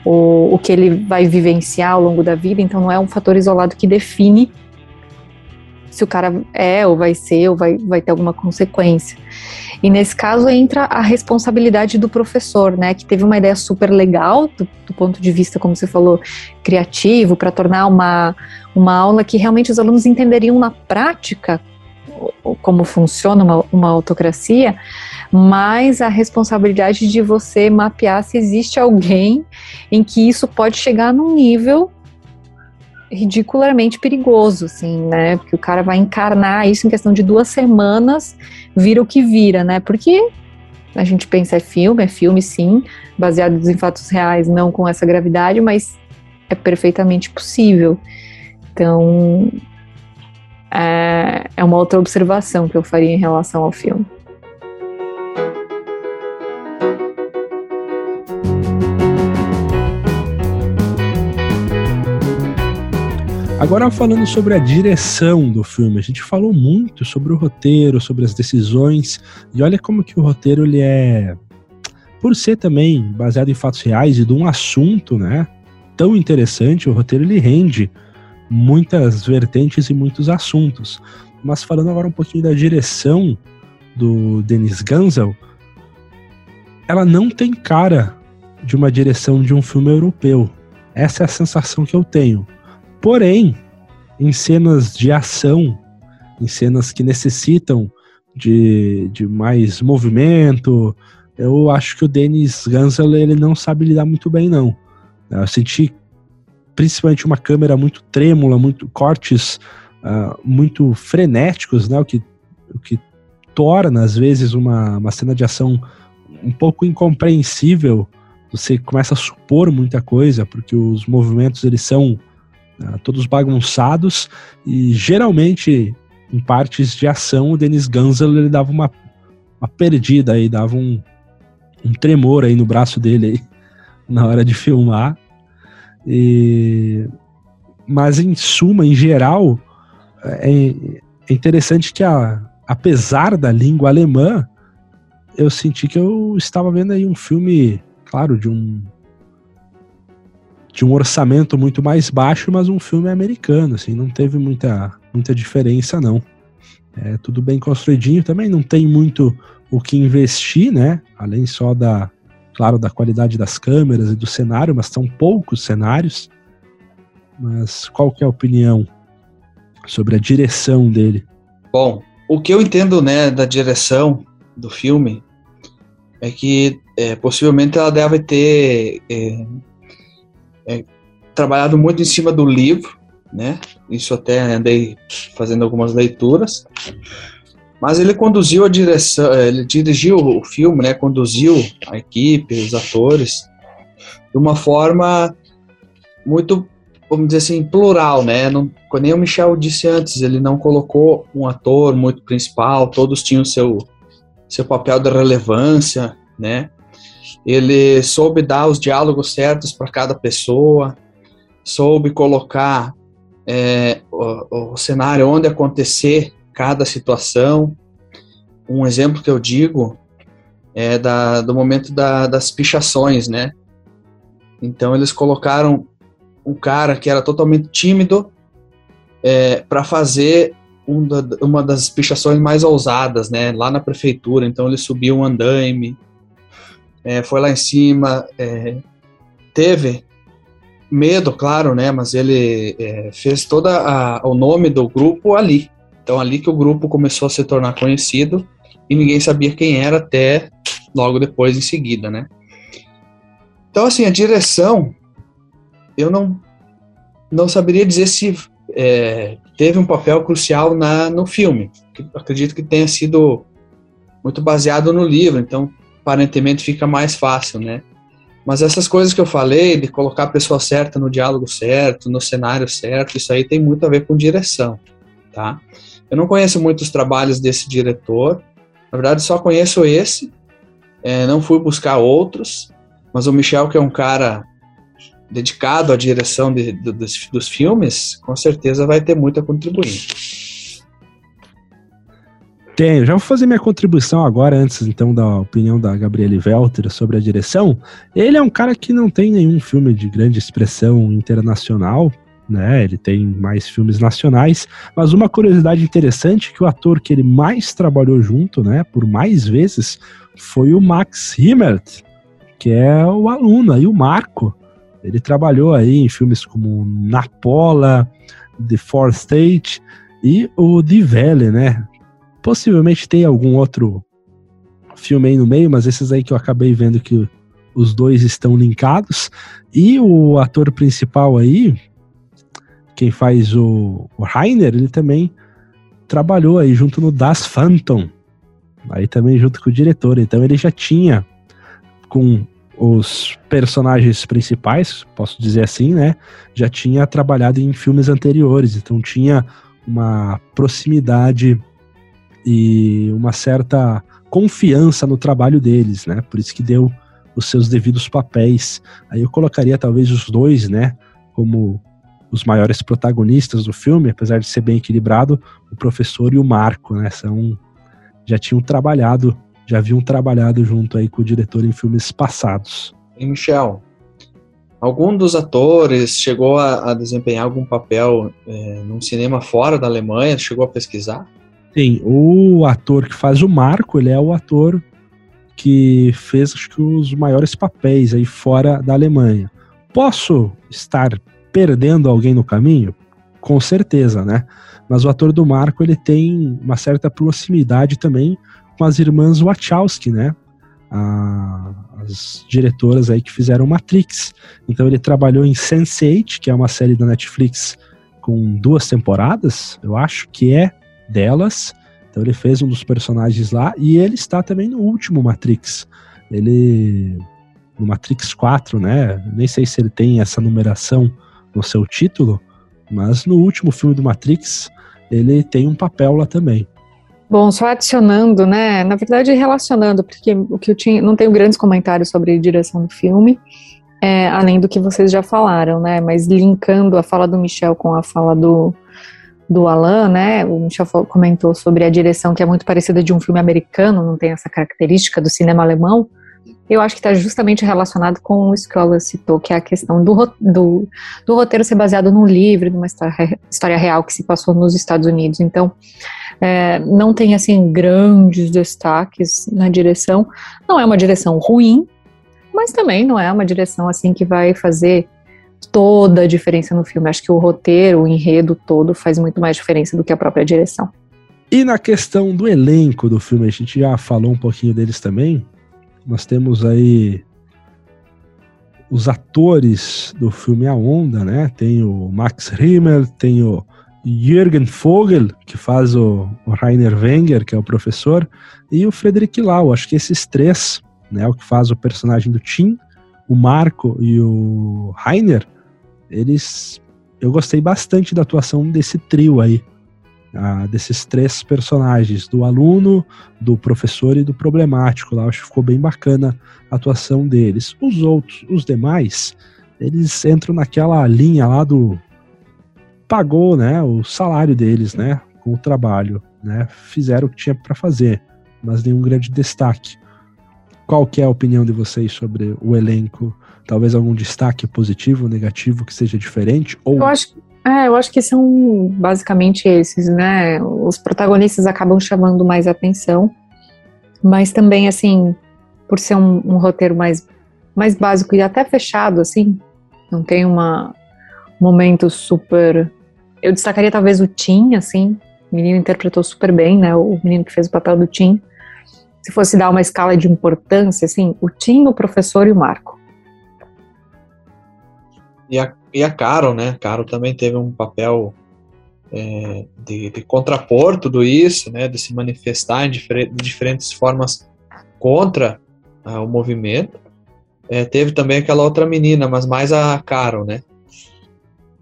C: o, o que ele vai vivenciar ao longo da vida, então não é um fator isolado que define se o cara é ou vai ser ou vai, vai ter alguma consequência. E nesse caso entra a responsabilidade do professor, né, que teve uma ideia super legal do, do ponto de vista, como você falou, criativo, para tornar uma, uma aula que realmente os alunos entenderiam na prática como funciona uma, uma autocracia, mas a responsabilidade de você mapear se existe alguém em que isso pode chegar num nível ridiculamente perigoso, assim, né? Porque o cara vai encarnar isso em questão de duas semanas, vira o que vira, né? Porque a gente pensa é filme, é filme sim, baseado em fatos reais, não com essa gravidade, mas é perfeitamente possível. Então, é, é uma outra observação que eu faria em relação ao filme.
A: Agora falando sobre a direção do filme, a gente falou muito sobre o roteiro, sobre as decisões, e olha como que o roteiro ele é, por ser também baseado em fatos reais e de um assunto, né, tão interessante, o roteiro ele rende muitas vertentes e muitos assuntos. Mas falando agora um pouquinho da direção do Denis Gansel, ela não tem cara de uma direção de um filme europeu. Essa é a sensação que eu tenho. Porém, em cenas de ação, em cenas que necessitam de, de mais movimento, eu acho que o Denis Gansel ele não sabe lidar muito bem, não. Eu senti principalmente uma câmera muito trêmula, muito cortes uh, muito frenéticos, né? O que, o que torna, às vezes, uma, uma cena de ação um pouco incompreensível. Você começa a supor muita coisa, porque os movimentos eles são né, todos bagunçados e geralmente em partes de ação o Denis Gansel ele dava uma, uma perdida aí, dava um, um tremor aí no braço dele aí, na hora de filmar. E, mas em suma, em geral, é, é interessante que a, apesar da língua alemã, eu senti que eu estava vendo aí um filme, claro, de um de um orçamento muito mais baixo, mas um filme americano, assim, não teve muita, muita diferença, não. É tudo bem construidinho, também não tem muito o que investir, né? Além só da, claro, da qualidade das câmeras e do cenário, mas são poucos cenários. Mas qual que é a opinião sobre a direção dele?
D: Bom, o que eu entendo, né, da direção do filme é que é, possivelmente ela deve ter é, é, trabalhado muito em cima do livro, né? Isso até andei fazendo algumas leituras. Mas ele conduziu a direção, é, ele dirigiu o filme, né? Conduziu a equipe, os atores, de uma forma muito vamos dizer assim, plural, né? Não, nem o Michel disse antes, ele não colocou um ator muito principal, todos tinham seu, seu papel de relevância, né? Ele soube dar os diálogos certos para cada pessoa, soube colocar é, o, o cenário onde acontecer cada situação. Um exemplo que eu digo é da, do momento da, das pichações, né? Então eles colocaram um cara que era totalmente tímido é, para fazer um da, uma das pichações mais ousadas, né? Lá na prefeitura. Então ele subiu um andaime, é, foi lá em cima, é, teve medo, claro, né? Mas ele é, fez todo o nome do grupo ali. Então ali que o grupo começou a se tornar conhecido e ninguém sabia quem era até logo depois em seguida, né? Então assim a direção eu não não saberia dizer se é, teve um papel crucial na no filme. Acredito que tenha sido muito baseado no livro, então aparentemente fica mais fácil, né? Mas essas coisas que eu falei, de colocar a pessoa certa no diálogo certo, no cenário certo, isso aí tem muito a ver com direção, tá? Eu não conheço muitos trabalhos desse diretor, na verdade só conheço esse, é, não fui buscar outros, mas o Michel, que é um cara dedicado à direção de, de, dos, dos filmes, com certeza vai ter muito a contribuir.
A: Tenho. Já vou fazer minha contribuição agora, antes então da opinião da Gabriele Welter sobre a direção. Ele é um cara que não tem nenhum filme de grande expressão internacional, né? Ele tem mais filmes nacionais, mas uma curiosidade interessante é que o ator que ele mais trabalhou junto, né, por mais vezes, foi o Max Himmert, que é o aluno e o Marco. Ele trabalhou aí em filmes como Napola, The Fourth State e o Die Welle, né? Possivelmente tem algum outro filme aí no meio, mas esses aí que eu acabei vendo que os dois estão linkados. E o ator principal aí, quem faz o, o Rainer, ele também trabalhou aí junto no Das Phantom. Aí também junto com o diretor. Então ele já tinha com os personagens principais, posso dizer assim, né? Já tinha trabalhado em filmes anteriores, então tinha uma proximidade e uma certa confiança no trabalho deles, né? Por isso que deu os seus devidos papéis. Aí eu colocaria talvez os dois, né, como os maiores protagonistas do filme, apesar de ser bem equilibrado, o professor e o Marco, né? São já tinham trabalhado, já haviam trabalhado junto aí com o diretor em filmes passados.
D: E Michel, algum dos atores chegou a, a desempenhar algum papel é, num cinema fora da Alemanha? Chegou a pesquisar?
A: Sim, o ator que faz o Marco, ele é o ator que fez acho que os maiores papéis aí fora da Alemanha. Posso estar perdendo alguém no caminho? Com certeza, né? Mas o ator do Marco, ele tem uma certa proximidade também com as irmãs Wachowski, né? as diretoras aí que fizeram Matrix. Então ele trabalhou em Sense8, que é uma série da Netflix com duas temporadas, eu acho, que é delas. Então ele fez um dos personagens lá e ele está também no último Matrix. Ele no Matrix 4, né? Nem sei se ele tem essa numeração no seu título, mas no último filme do Matrix ele tem um papel lá também.
C: Bom, só adicionando, né? Na verdade, relacionando, porque o que eu tinha, não tenho grandes comentários sobre direção do filme, é, além do que vocês já falaram, né? Mas linkando a fala do Michel com a fala do, do Alan, né? O Michel comentou sobre a direção que é muito parecida de um filme americano, não tem essa característica do cinema alemão. Eu acho que está justamente relacionado com o que o Alan citou, que é a questão do, do, do roteiro ser baseado num livro, numa história, história real que se passou nos Estados Unidos. Então, é, não tem assim grandes destaques na direção. Não é uma direção ruim, mas também não é uma direção assim que vai fazer toda a diferença no filme. Acho que o roteiro, o enredo todo faz muito mais diferença do que a própria direção.
A: E na questão do elenco do filme, a gente já falou um pouquinho deles também. Nós temos aí os atores do filme A Onda, né? Tem o Max Rimmel, tem o Jürgen Vogel, que faz o, o Rainer Wenger, que é o professor, e o Frederic Lau. Acho que esses três, né, o que faz o personagem do Tim, o Marco e o Rainer, eles eu gostei bastante da atuação desse trio aí, ah, desses três personagens, do aluno, do professor e do problemático lá. Acho que ficou bem bacana a atuação deles. Os outros, os demais, eles entram naquela linha lá do pagou, né, o salário deles, né, com o trabalho, né, fizeram o que tinha para fazer, mas nenhum grande destaque. Qual que é a opinião de vocês sobre o elenco? Talvez algum destaque positivo, negativo que seja diferente? Ou...
C: Eu acho, é, eu acho que são basicamente esses, né? Os protagonistas acabam chamando mais atenção, mas também, assim, por ser um, um roteiro mais, mais básico e até fechado, assim, não tem uma momento super. Eu destacaria talvez o Tim, assim, o menino interpretou super bem, né? O menino que fez o papel do Tim. Se fosse dar uma escala de importância, assim, o Tim, o professor e o Marco.
D: E a, e a Carol, né? Carol também teve um papel é, de, de, contrapor tudo isso, né? De se manifestar de diferentes formas contra uh, o movimento. É, teve também aquela outra menina, mas mais a Carol, né?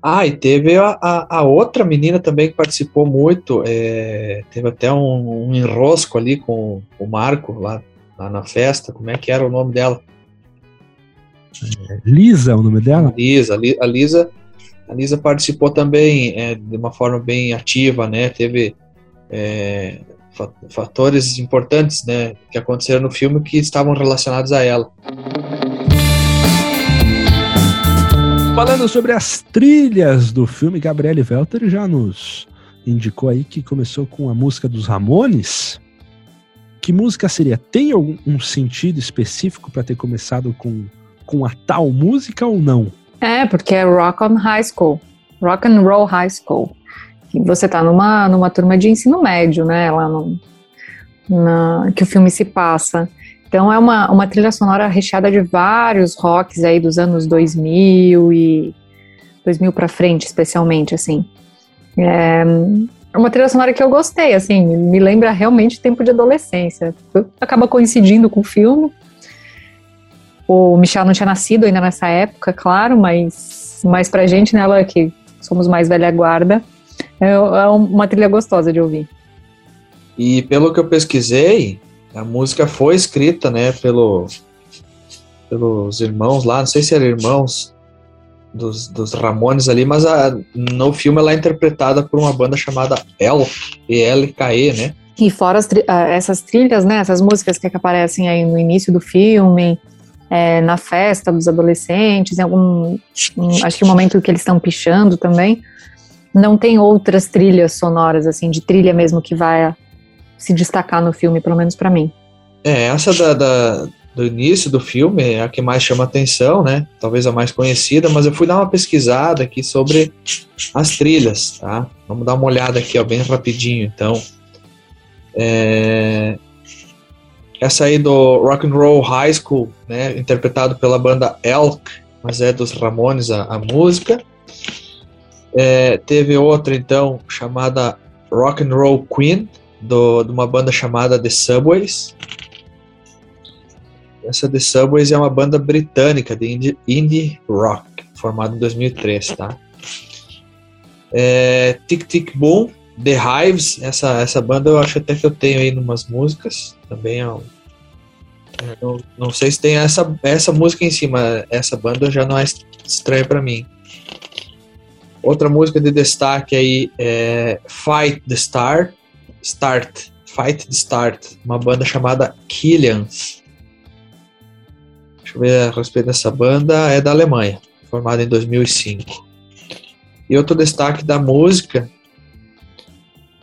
D: Ah, e teve a, a, a outra menina também que participou muito, é, teve até um, um, enrosco ali com o Marco lá, lá, na festa, como é que era o nome dela?
A: Lisa, é o nome dela?
D: Lisa, a Lisa, a Lisa participou também é, de uma forma bem ativa, né, teve é, fatores importantes, né, que aconteceram no filme que estavam relacionados a ela.
A: Falando sobre as trilhas do filme, Gabriele Welter já nos indicou aí que começou com a música dos Ramones. Que música seria? Tem algum um sentido específico para ter começado com, com a tal música ou não?
C: É, porque é Rock on High School, Rock and Roll High School. E você tá numa, numa turma de ensino médio, né? Lá no, na, que o filme se passa. Então é uma, uma trilha sonora recheada de vários rocks aí dos anos 2000 e 2000 para frente, especialmente, assim. É uma trilha sonora que eu gostei, assim, me lembra realmente tempo de adolescência. Acaba coincidindo com o filme. O Michel não tinha nascido ainda nessa época, claro, mas, mas pra gente, né, ela que somos mais velha guarda, é, é uma trilha gostosa de ouvir.
D: E pelo que eu pesquisei, a música foi escrita, né, pelo, pelos irmãos lá, não sei se eram irmãos dos, dos Ramones ali, mas a, no filme ela é interpretada por uma banda chamada El, E-L-K-E, né?
C: E fora tri essas trilhas, né, essas músicas que aparecem aí no início do filme, é, na festa dos adolescentes, em algum, um, acho que o momento que eles estão pichando também, não tem outras trilhas sonoras, assim, de trilha mesmo que vai se destacar no filme, pelo menos para mim.
D: É, essa da, da, do início do filme é a que mais chama atenção, né? Talvez a mais conhecida, mas eu fui dar uma pesquisada aqui sobre as trilhas, tá? Vamos dar uma olhada aqui, ó, bem rapidinho, então. É... Essa aí do Rock and Roll High School, né? Interpretado pela banda Elk, mas é dos Ramones a, a música. É, teve outra então chamada Rock and Roll Queen, do, de uma banda chamada The Subways. Essa The Subways é uma banda britânica de indie, indie rock, formada em 2003, tá? É, Tic Tic Boom, The Hives, essa, essa banda eu acho até que eu tenho aí numas músicas, também é um, não, não sei se tem essa, essa música em cima, essa banda já não é estranha para mim. Outra música de destaque aí é Fight the Star, Start, Fight the Start, uma banda chamada Killians. Deixa eu ver a respeito dessa banda, é da Alemanha, formada em 2005. E outro destaque da música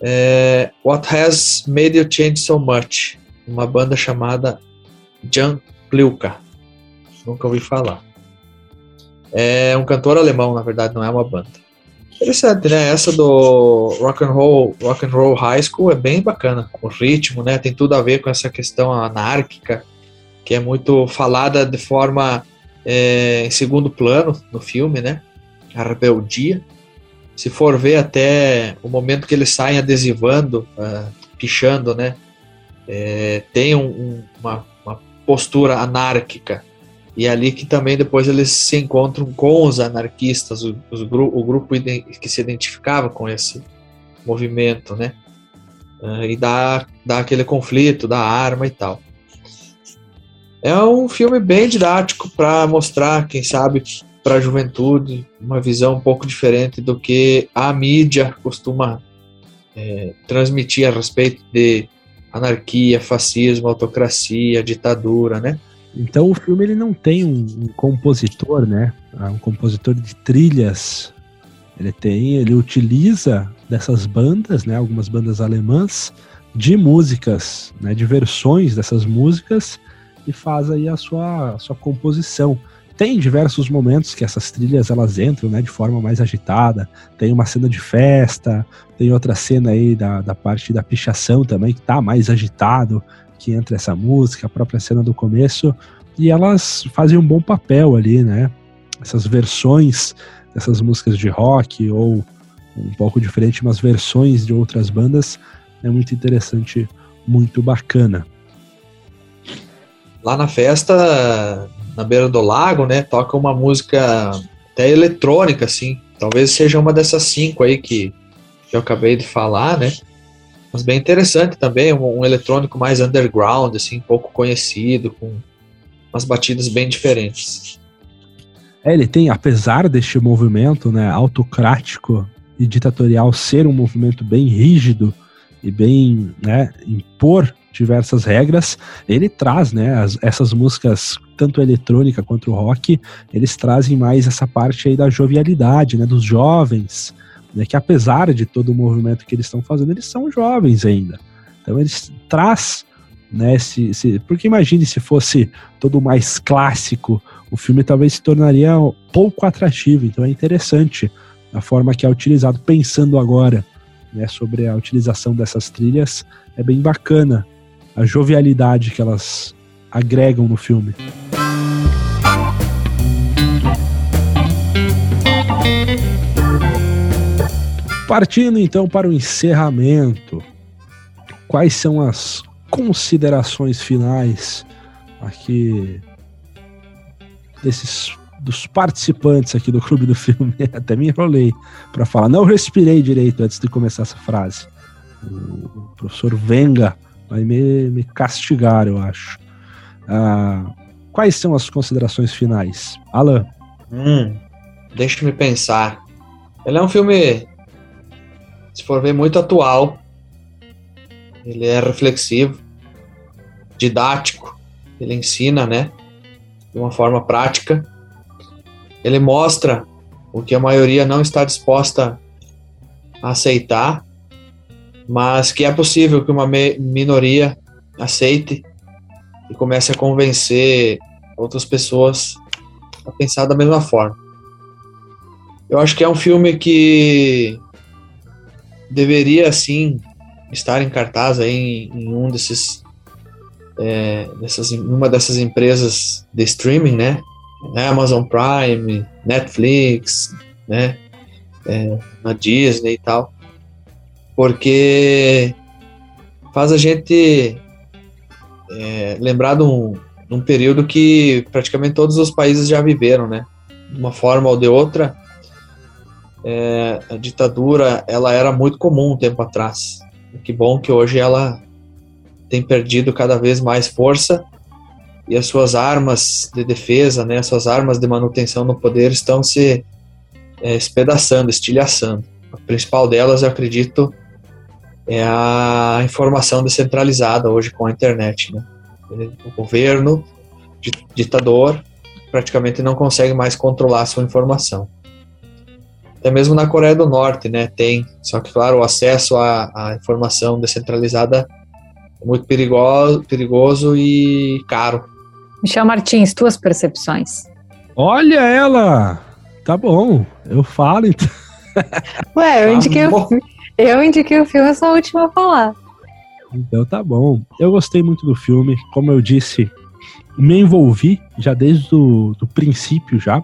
D: é What Has Made You Change So Much, uma banda chamada Jan Plilka. Nunca ouvi falar. É um cantor alemão, na verdade, não é uma banda. Interessante, né? Essa do Rock and Roll, Rock and Roll High School é bem bacana. O ritmo, né? Tem tudo a ver com essa questão anárquica, que é muito falada de forma é, em segundo plano no filme, né? A rebeldia. Se for ver até o momento que eles saem adesivando, uh, pichando, né? É, tem um, um, uma, uma postura anárquica. E é ali que também depois eles se encontram com os anarquistas, o, os, o grupo que se identificava com esse movimento, né? Uh, e dá, dá aquele conflito da arma e tal. É um filme bem didático para mostrar, quem sabe, para a juventude uma visão um pouco diferente do que a mídia costuma é, transmitir a respeito de anarquia, fascismo, autocracia, ditadura, né?
A: Então o filme ele não tem um, um compositor, né? Ah, um compositor de trilhas. Ele tem, ele utiliza dessas bandas, né? Algumas bandas alemãs de músicas, né? De versões dessas músicas e faz aí a sua, a sua composição tem diversos momentos que essas trilhas elas entram né, de forma mais agitada. Tem uma cena de festa, tem outra cena aí da, da parte da pichação também, que tá mais agitado, que entra essa música, a própria cena do começo. E elas fazem um bom papel ali, né? Essas versões dessas músicas de rock ou um pouco diferente, umas versões de outras bandas, é muito interessante, muito bacana.
D: Lá na festa na beira do lago, né? Toca uma música até eletrônica, assim. Talvez seja uma dessas cinco aí que, que eu acabei de falar, né? Mas bem interessante também, um, um eletrônico mais underground, assim, pouco conhecido, com umas batidas bem diferentes.
A: É, ele tem, apesar deste movimento né, autocrático e ditatorial ser um movimento bem rígido e bem né, impor diversas regras, ele traz, né, as, essas músicas, tanto a eletrônica quanto o rock, eles trazem mais essa parte aí da jovialidade, né, dos jovens, né, que apesar de todo o movimento que eles estão fazendo, eles são jovens ainda. Então eles traz, né, se, se, porque imagine se fosse todo mais clássico, o filme talvez se tornaria pouco atrativo, então é interessante a forma que é utilizado, pensando agora, né, sobre a utilização dessas trilhas, é bem bacana a jovialidade que elas agregam no filme. Partindo então para o encerramento, quais são as considerações finais aqui desses dos participantes aqui do Clube do Filme? Até me enrolei para falar, não respirei direito antes de começar essa frase. O professor Venga Vai me, me castigar, eu acho. Ah, quais são as considerações finais? Alan?
D: Hum, deixa-me pensar. Ele é um filme, se for ver, muito atual. Ele é reflexivo, didático. Ele ensina, né? De uma forma prática. Ele mostra o que a maioria não está disposta a aceitar mas que é possível que uma minoria aceite e comece a convencer outras pessoas a pensar da mesma forma. Eu acho que é um filme que deveria sim estar em cartaz aí em, em um desses é, dessas, uma dessas empresas de streaming, né? Amazon Prime, Netflix, né? É, na Disney e tal porque faz a gente é, lembrar de um, de um, período que praticamente todos os países já viveram, né? De uma forma ou de outra, é, a ditadura ela era muito comum um tempo atrás. Que bom que hoje ela tem perdido cada vez mais força e as suas armas de defesa, né, as suas armas de manutenção no poder estão se é, espedaçando, estilhaçando. A principal delas, eu acredito, é a informação descentralizada hoje com a internet. Né? O governo, ditador, praticamente não consegue mais controlar a sua informação. Até mesmo na Coreia do Norte, né, tem. Só que, claro, o acesso à, à informação descentralizada é muito perigoso, perigoso e caro.
C: Michel Martins, tuas percepções.
A: Olha ela! Tá bom, eu falo então.
C: Ué, eu indiquei, tá o, eu indiquei o filme, eu sou a última a falar.
A: Então tá bom. Eu gostei muito do filme. Como eu disse, me envolvi já desde o do princípio já.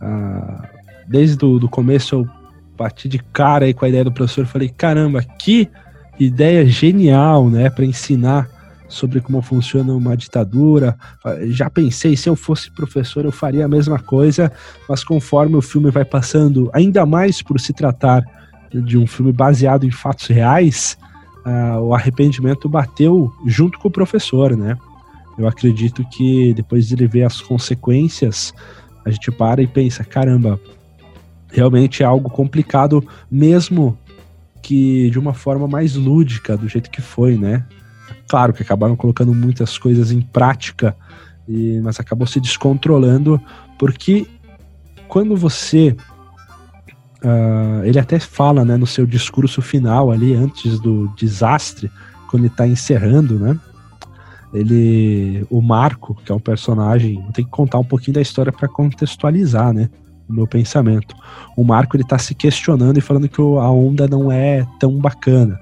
A: Ah, desde o do começo eu bati de cara aí com a ideia do professor. Falei, caramba, que ideia genial, né? para ensinar sobre como funciona uma ditadura. Já pensei, se eu fosse professor, eu faria a mesma coisa, mas conforme o filme vai passando, ainda mais por se tratar de um filme baseado em fatos reais, uh, o arrependimento bateu junto com o professor, né? Eu acredito que depois de ele ver as consequências, a gente para e pensa: caramba, realmente é algo complicado, mesmo que de uma forma mais lúdica, do jeito que foi, né? Claro que acabaram colocando muitas coisas em prática, e, mas acabou se descontrolando, porque quando você. Uh, ele até fala né, no seu discurso final ali, antes do desastre, quando ele está encerrando, né? Ele. O Marco, que é um personagem. Tenho que contar um pouquinho da história para contextualizar, né? O meu pensamento. O Marco ele tá se questionando e falando que a onda não é tão bacana.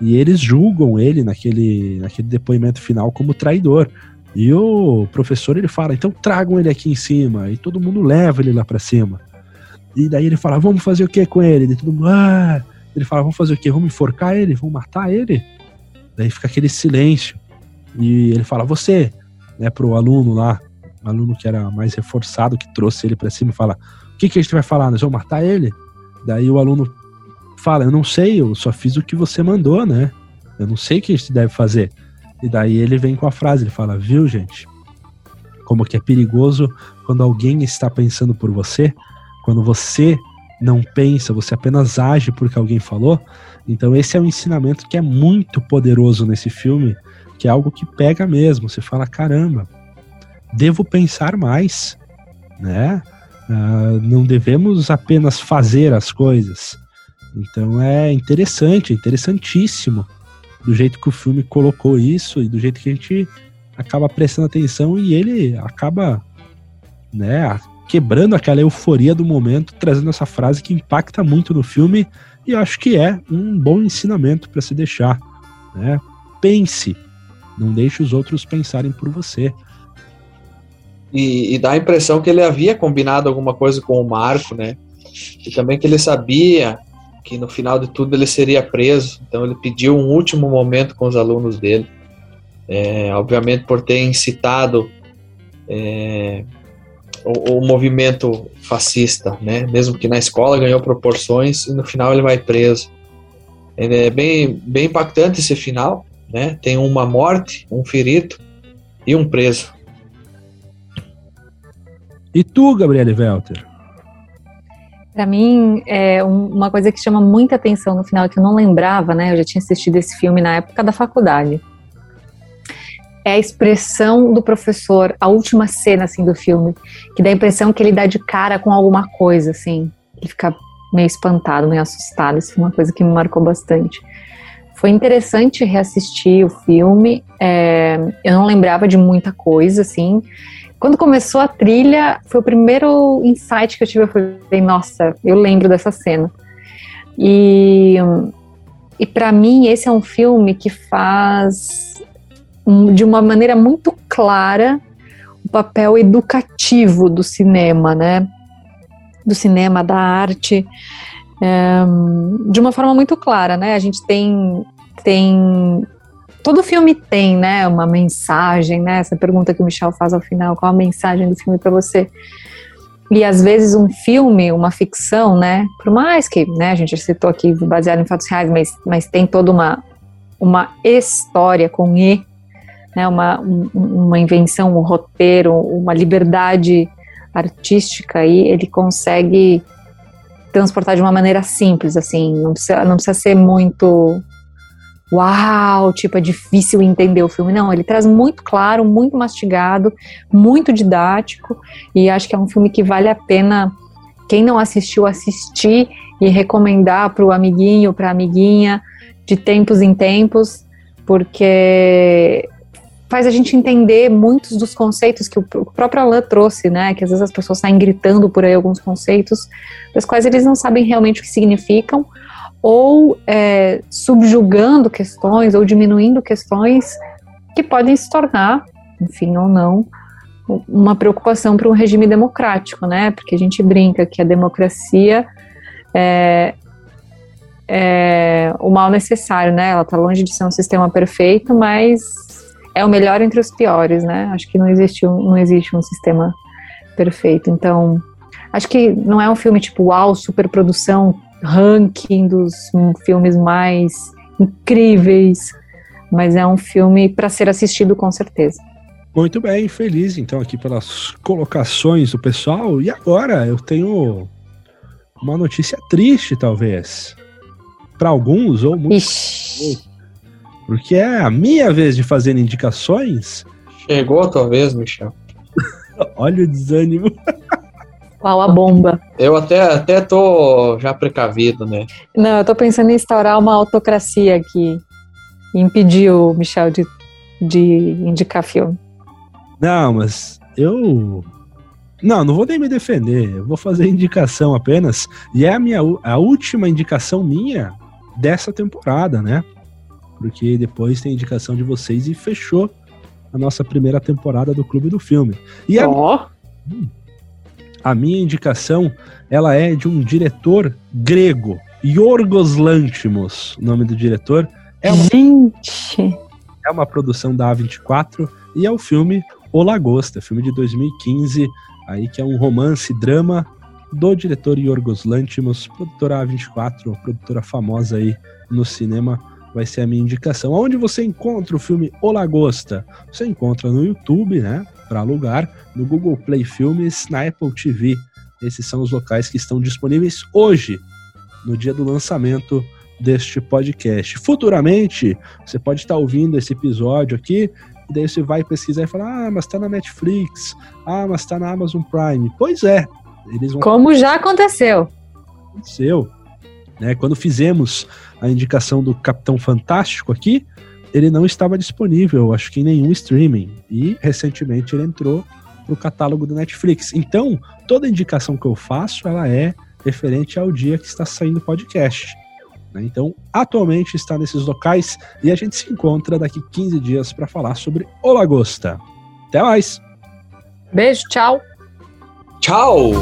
A: E eles julgam ele naquele, naquele depoimento final como traidor. E o professor ele fala: então tragam ele aqui em cima. E todo mundo leva ele lá para cima. E daí ele fala: vamos fazer o que com ele? E todo mundo, ah! Ele fala: vamos fazer o que? Vamos enforcar ele? Vamos matar ele? Daí fica aquele silêncio. E ele fala: você, né, pro aluno lá, aluno que era mais reforçado, que trouxe ele para cima, fala: o que, que a gente vai falar? Nós vamos matar ele? Daí o aluno fala: Eu não sei, eu só fiz o que você mandou, né? Eu não sei o que a gente deve fazer. E daí ele vem com a frase: Ele fala, viu, gente? Como que é perigoso quando alguém está pensando por você, quando você não pensa, você apenas age porque alguém falou. Então, esse é um ensinamento que é muito poderoso nesse filme, que é algo que pega mesmo. Você fala: caramba, devo pensar mais, né? Uh, não devemos apenas fazer as coisas, então é interessante, é interessantíssimo do jeito que o filme colocou isso e do jeito que a gente acaba prestando atenção e ele acaba, né, quebrando aquela euforia do momento, trazendo essa frase que impacta muito no filme e eu acho que é um bom ensinamento para se deixar, né? Pense, não deixe os outros pensarem por você.
D: E, e dá a impressão que ele havia combinado alguma coisa com o Marco, né? E também que ele sabia que no final de tudo ele seria preso. Então ele pediu um último momento com os alunos dele. É, obviamente por ter incitado é, o, o, movimento fascista, né? Mesmo que na escola ganhou proporções e no final ele vai preso. É bem, bem impactante esse final, né? Tem uma morte, um ferido e um preso.
A: E tu, Gabriele Welter?
C: Para mim, é uma coisa que chama muita atenção no final, que eu não lembrava, né? Eu já tinha assistido esse filme na época da faculdade. É a expressão do professor, a última cena, assim, do filme, que dá a impressão que ele dá de cara com alguma coisa, assim. Ele fica meio espantado, meio assustado. Isso é uma coisa que me marcou bastante. Foi interessante reassistir o filme. É, eu não lembrava de muita coisa, assim. Quando começou a trilha, foi o primeiro insight que eu tive. Eu falei, nossa, eu lembro dessa cena. E, e para mim, esse é um filme que faz de uma maneira muito clara o papel educativo do cinema, né? Do cinema, da arte, é, de uma forma muito clara, né? A gente tem, tem todo filme tem, né, uma mensagem, né? Essa pergunta que o Michel faz ao final, qual a mensagem do filme para você? E às vezes um filme, uma ficção, né, por mais que, né, a gente citou aqui baseado em fatos reais, mas, mas tem toda uma uma história com e, né, uma um, uma invenção, um roteiro, uma liberdade artística aí, ele consegue transportar de uma maneira simples, assim, não precisa, não precisa ser muito uau, tipo, é difícil entender o filme. Não, ele traz muito claro, muito mastigado, muito didático, e acho que é um filme que vale a pena quem não assistiu assistir e recomendar para o amiguinho, para a amiguinha, de tempos em tempos, porque faz a gente entender muitos dos conceitos que o próprio Alain trouxe, né? Que às vezes as pessoas saem gritando por aí alguns conceitos, das quais eles não sabem realmente o que significam, ou é, subjugando questões ou diminuindo questões que podem se tornar, enfim, ou não, uma preocupação para um regime democrático, né? Porque a gente brinca que a democracia é, é o mal necessário, né? Ela está longe de ser um sistema perfeito, mas é o melhor entre os piores, né? Acho que não existe um, não existe um sistema perfeito. Então, acho que não é um filme tipo, uau, superprodução, ranking dos filmes mais incríveis, mas é um filme para ser assistido com certeza.
A: Muito bem, feliz então aqui pelas colocações do pessoal. E agora eu tenho uma notícia triste, talvez. Para alguns ou muitos. Porque é a minha vez de fazer indicações.
D: Chegou a tua vez, Michel.
A: Olha o desânimo.
C: Qual a bomba?
D: Eu até, até tô já precavido, né?
C: Não, eu tô pensando em instaurar uma autocracia aqui. Impedir o Michel de, de indicar filme.
A: Não, mas eu. Não, não vou nem me defender. Eu vou fazer indicação apenas. E é a minha a última indicação minha dessa temporada, né? Porque depois tem a indicação de vocês e fechou a nossa primeira temporada do Clube do Filme. E a,
C: oh.
A: A minha indicação, ela é de um diretor grego, Yorgos Lanthimos, o nome do diretor.
C: É uma, Gente!
A: É uma produção da A24 e é o filme O Lagosta, filme de 2015, aí que é um romance drama do diretor Yorgos Lanthimos, produtora A24, produtora famosa aí no cinema vai ser a minha indicação. Onde você encontra o filme O Lagosta? Você encontra no YouTube, né, para alugar, no Google Play Filmes, na Apple TV. Esses são os locais que estão disponíveis hoje, no dia do lançamento deste podcast. Futuramente, você pode estar ouvindo esse episódio aqui, e daí você vai pesquisar e falar: ah, mas tá na Netflix, ah, mas tá na Amazon Prime. Pois é.
C: Eles vão... Como já aconteceu.
A: Aconteceu. Né? Quando fizemos a indicação do Capitão Fantástico aqui, ele não estava disponível, acho que em nenhum streaming. E recentemente ele entrou no catálogo do Netflix. Então, toda indicação que eu faço, ela é referente ao dia que está saindo o podcast. Né? Então, atualmente está nesses locais e a gente se encontra daqui 15 dias para falar sobre O Lagosta. Até mais!
C: Beijo, tchau!
D: Tchau!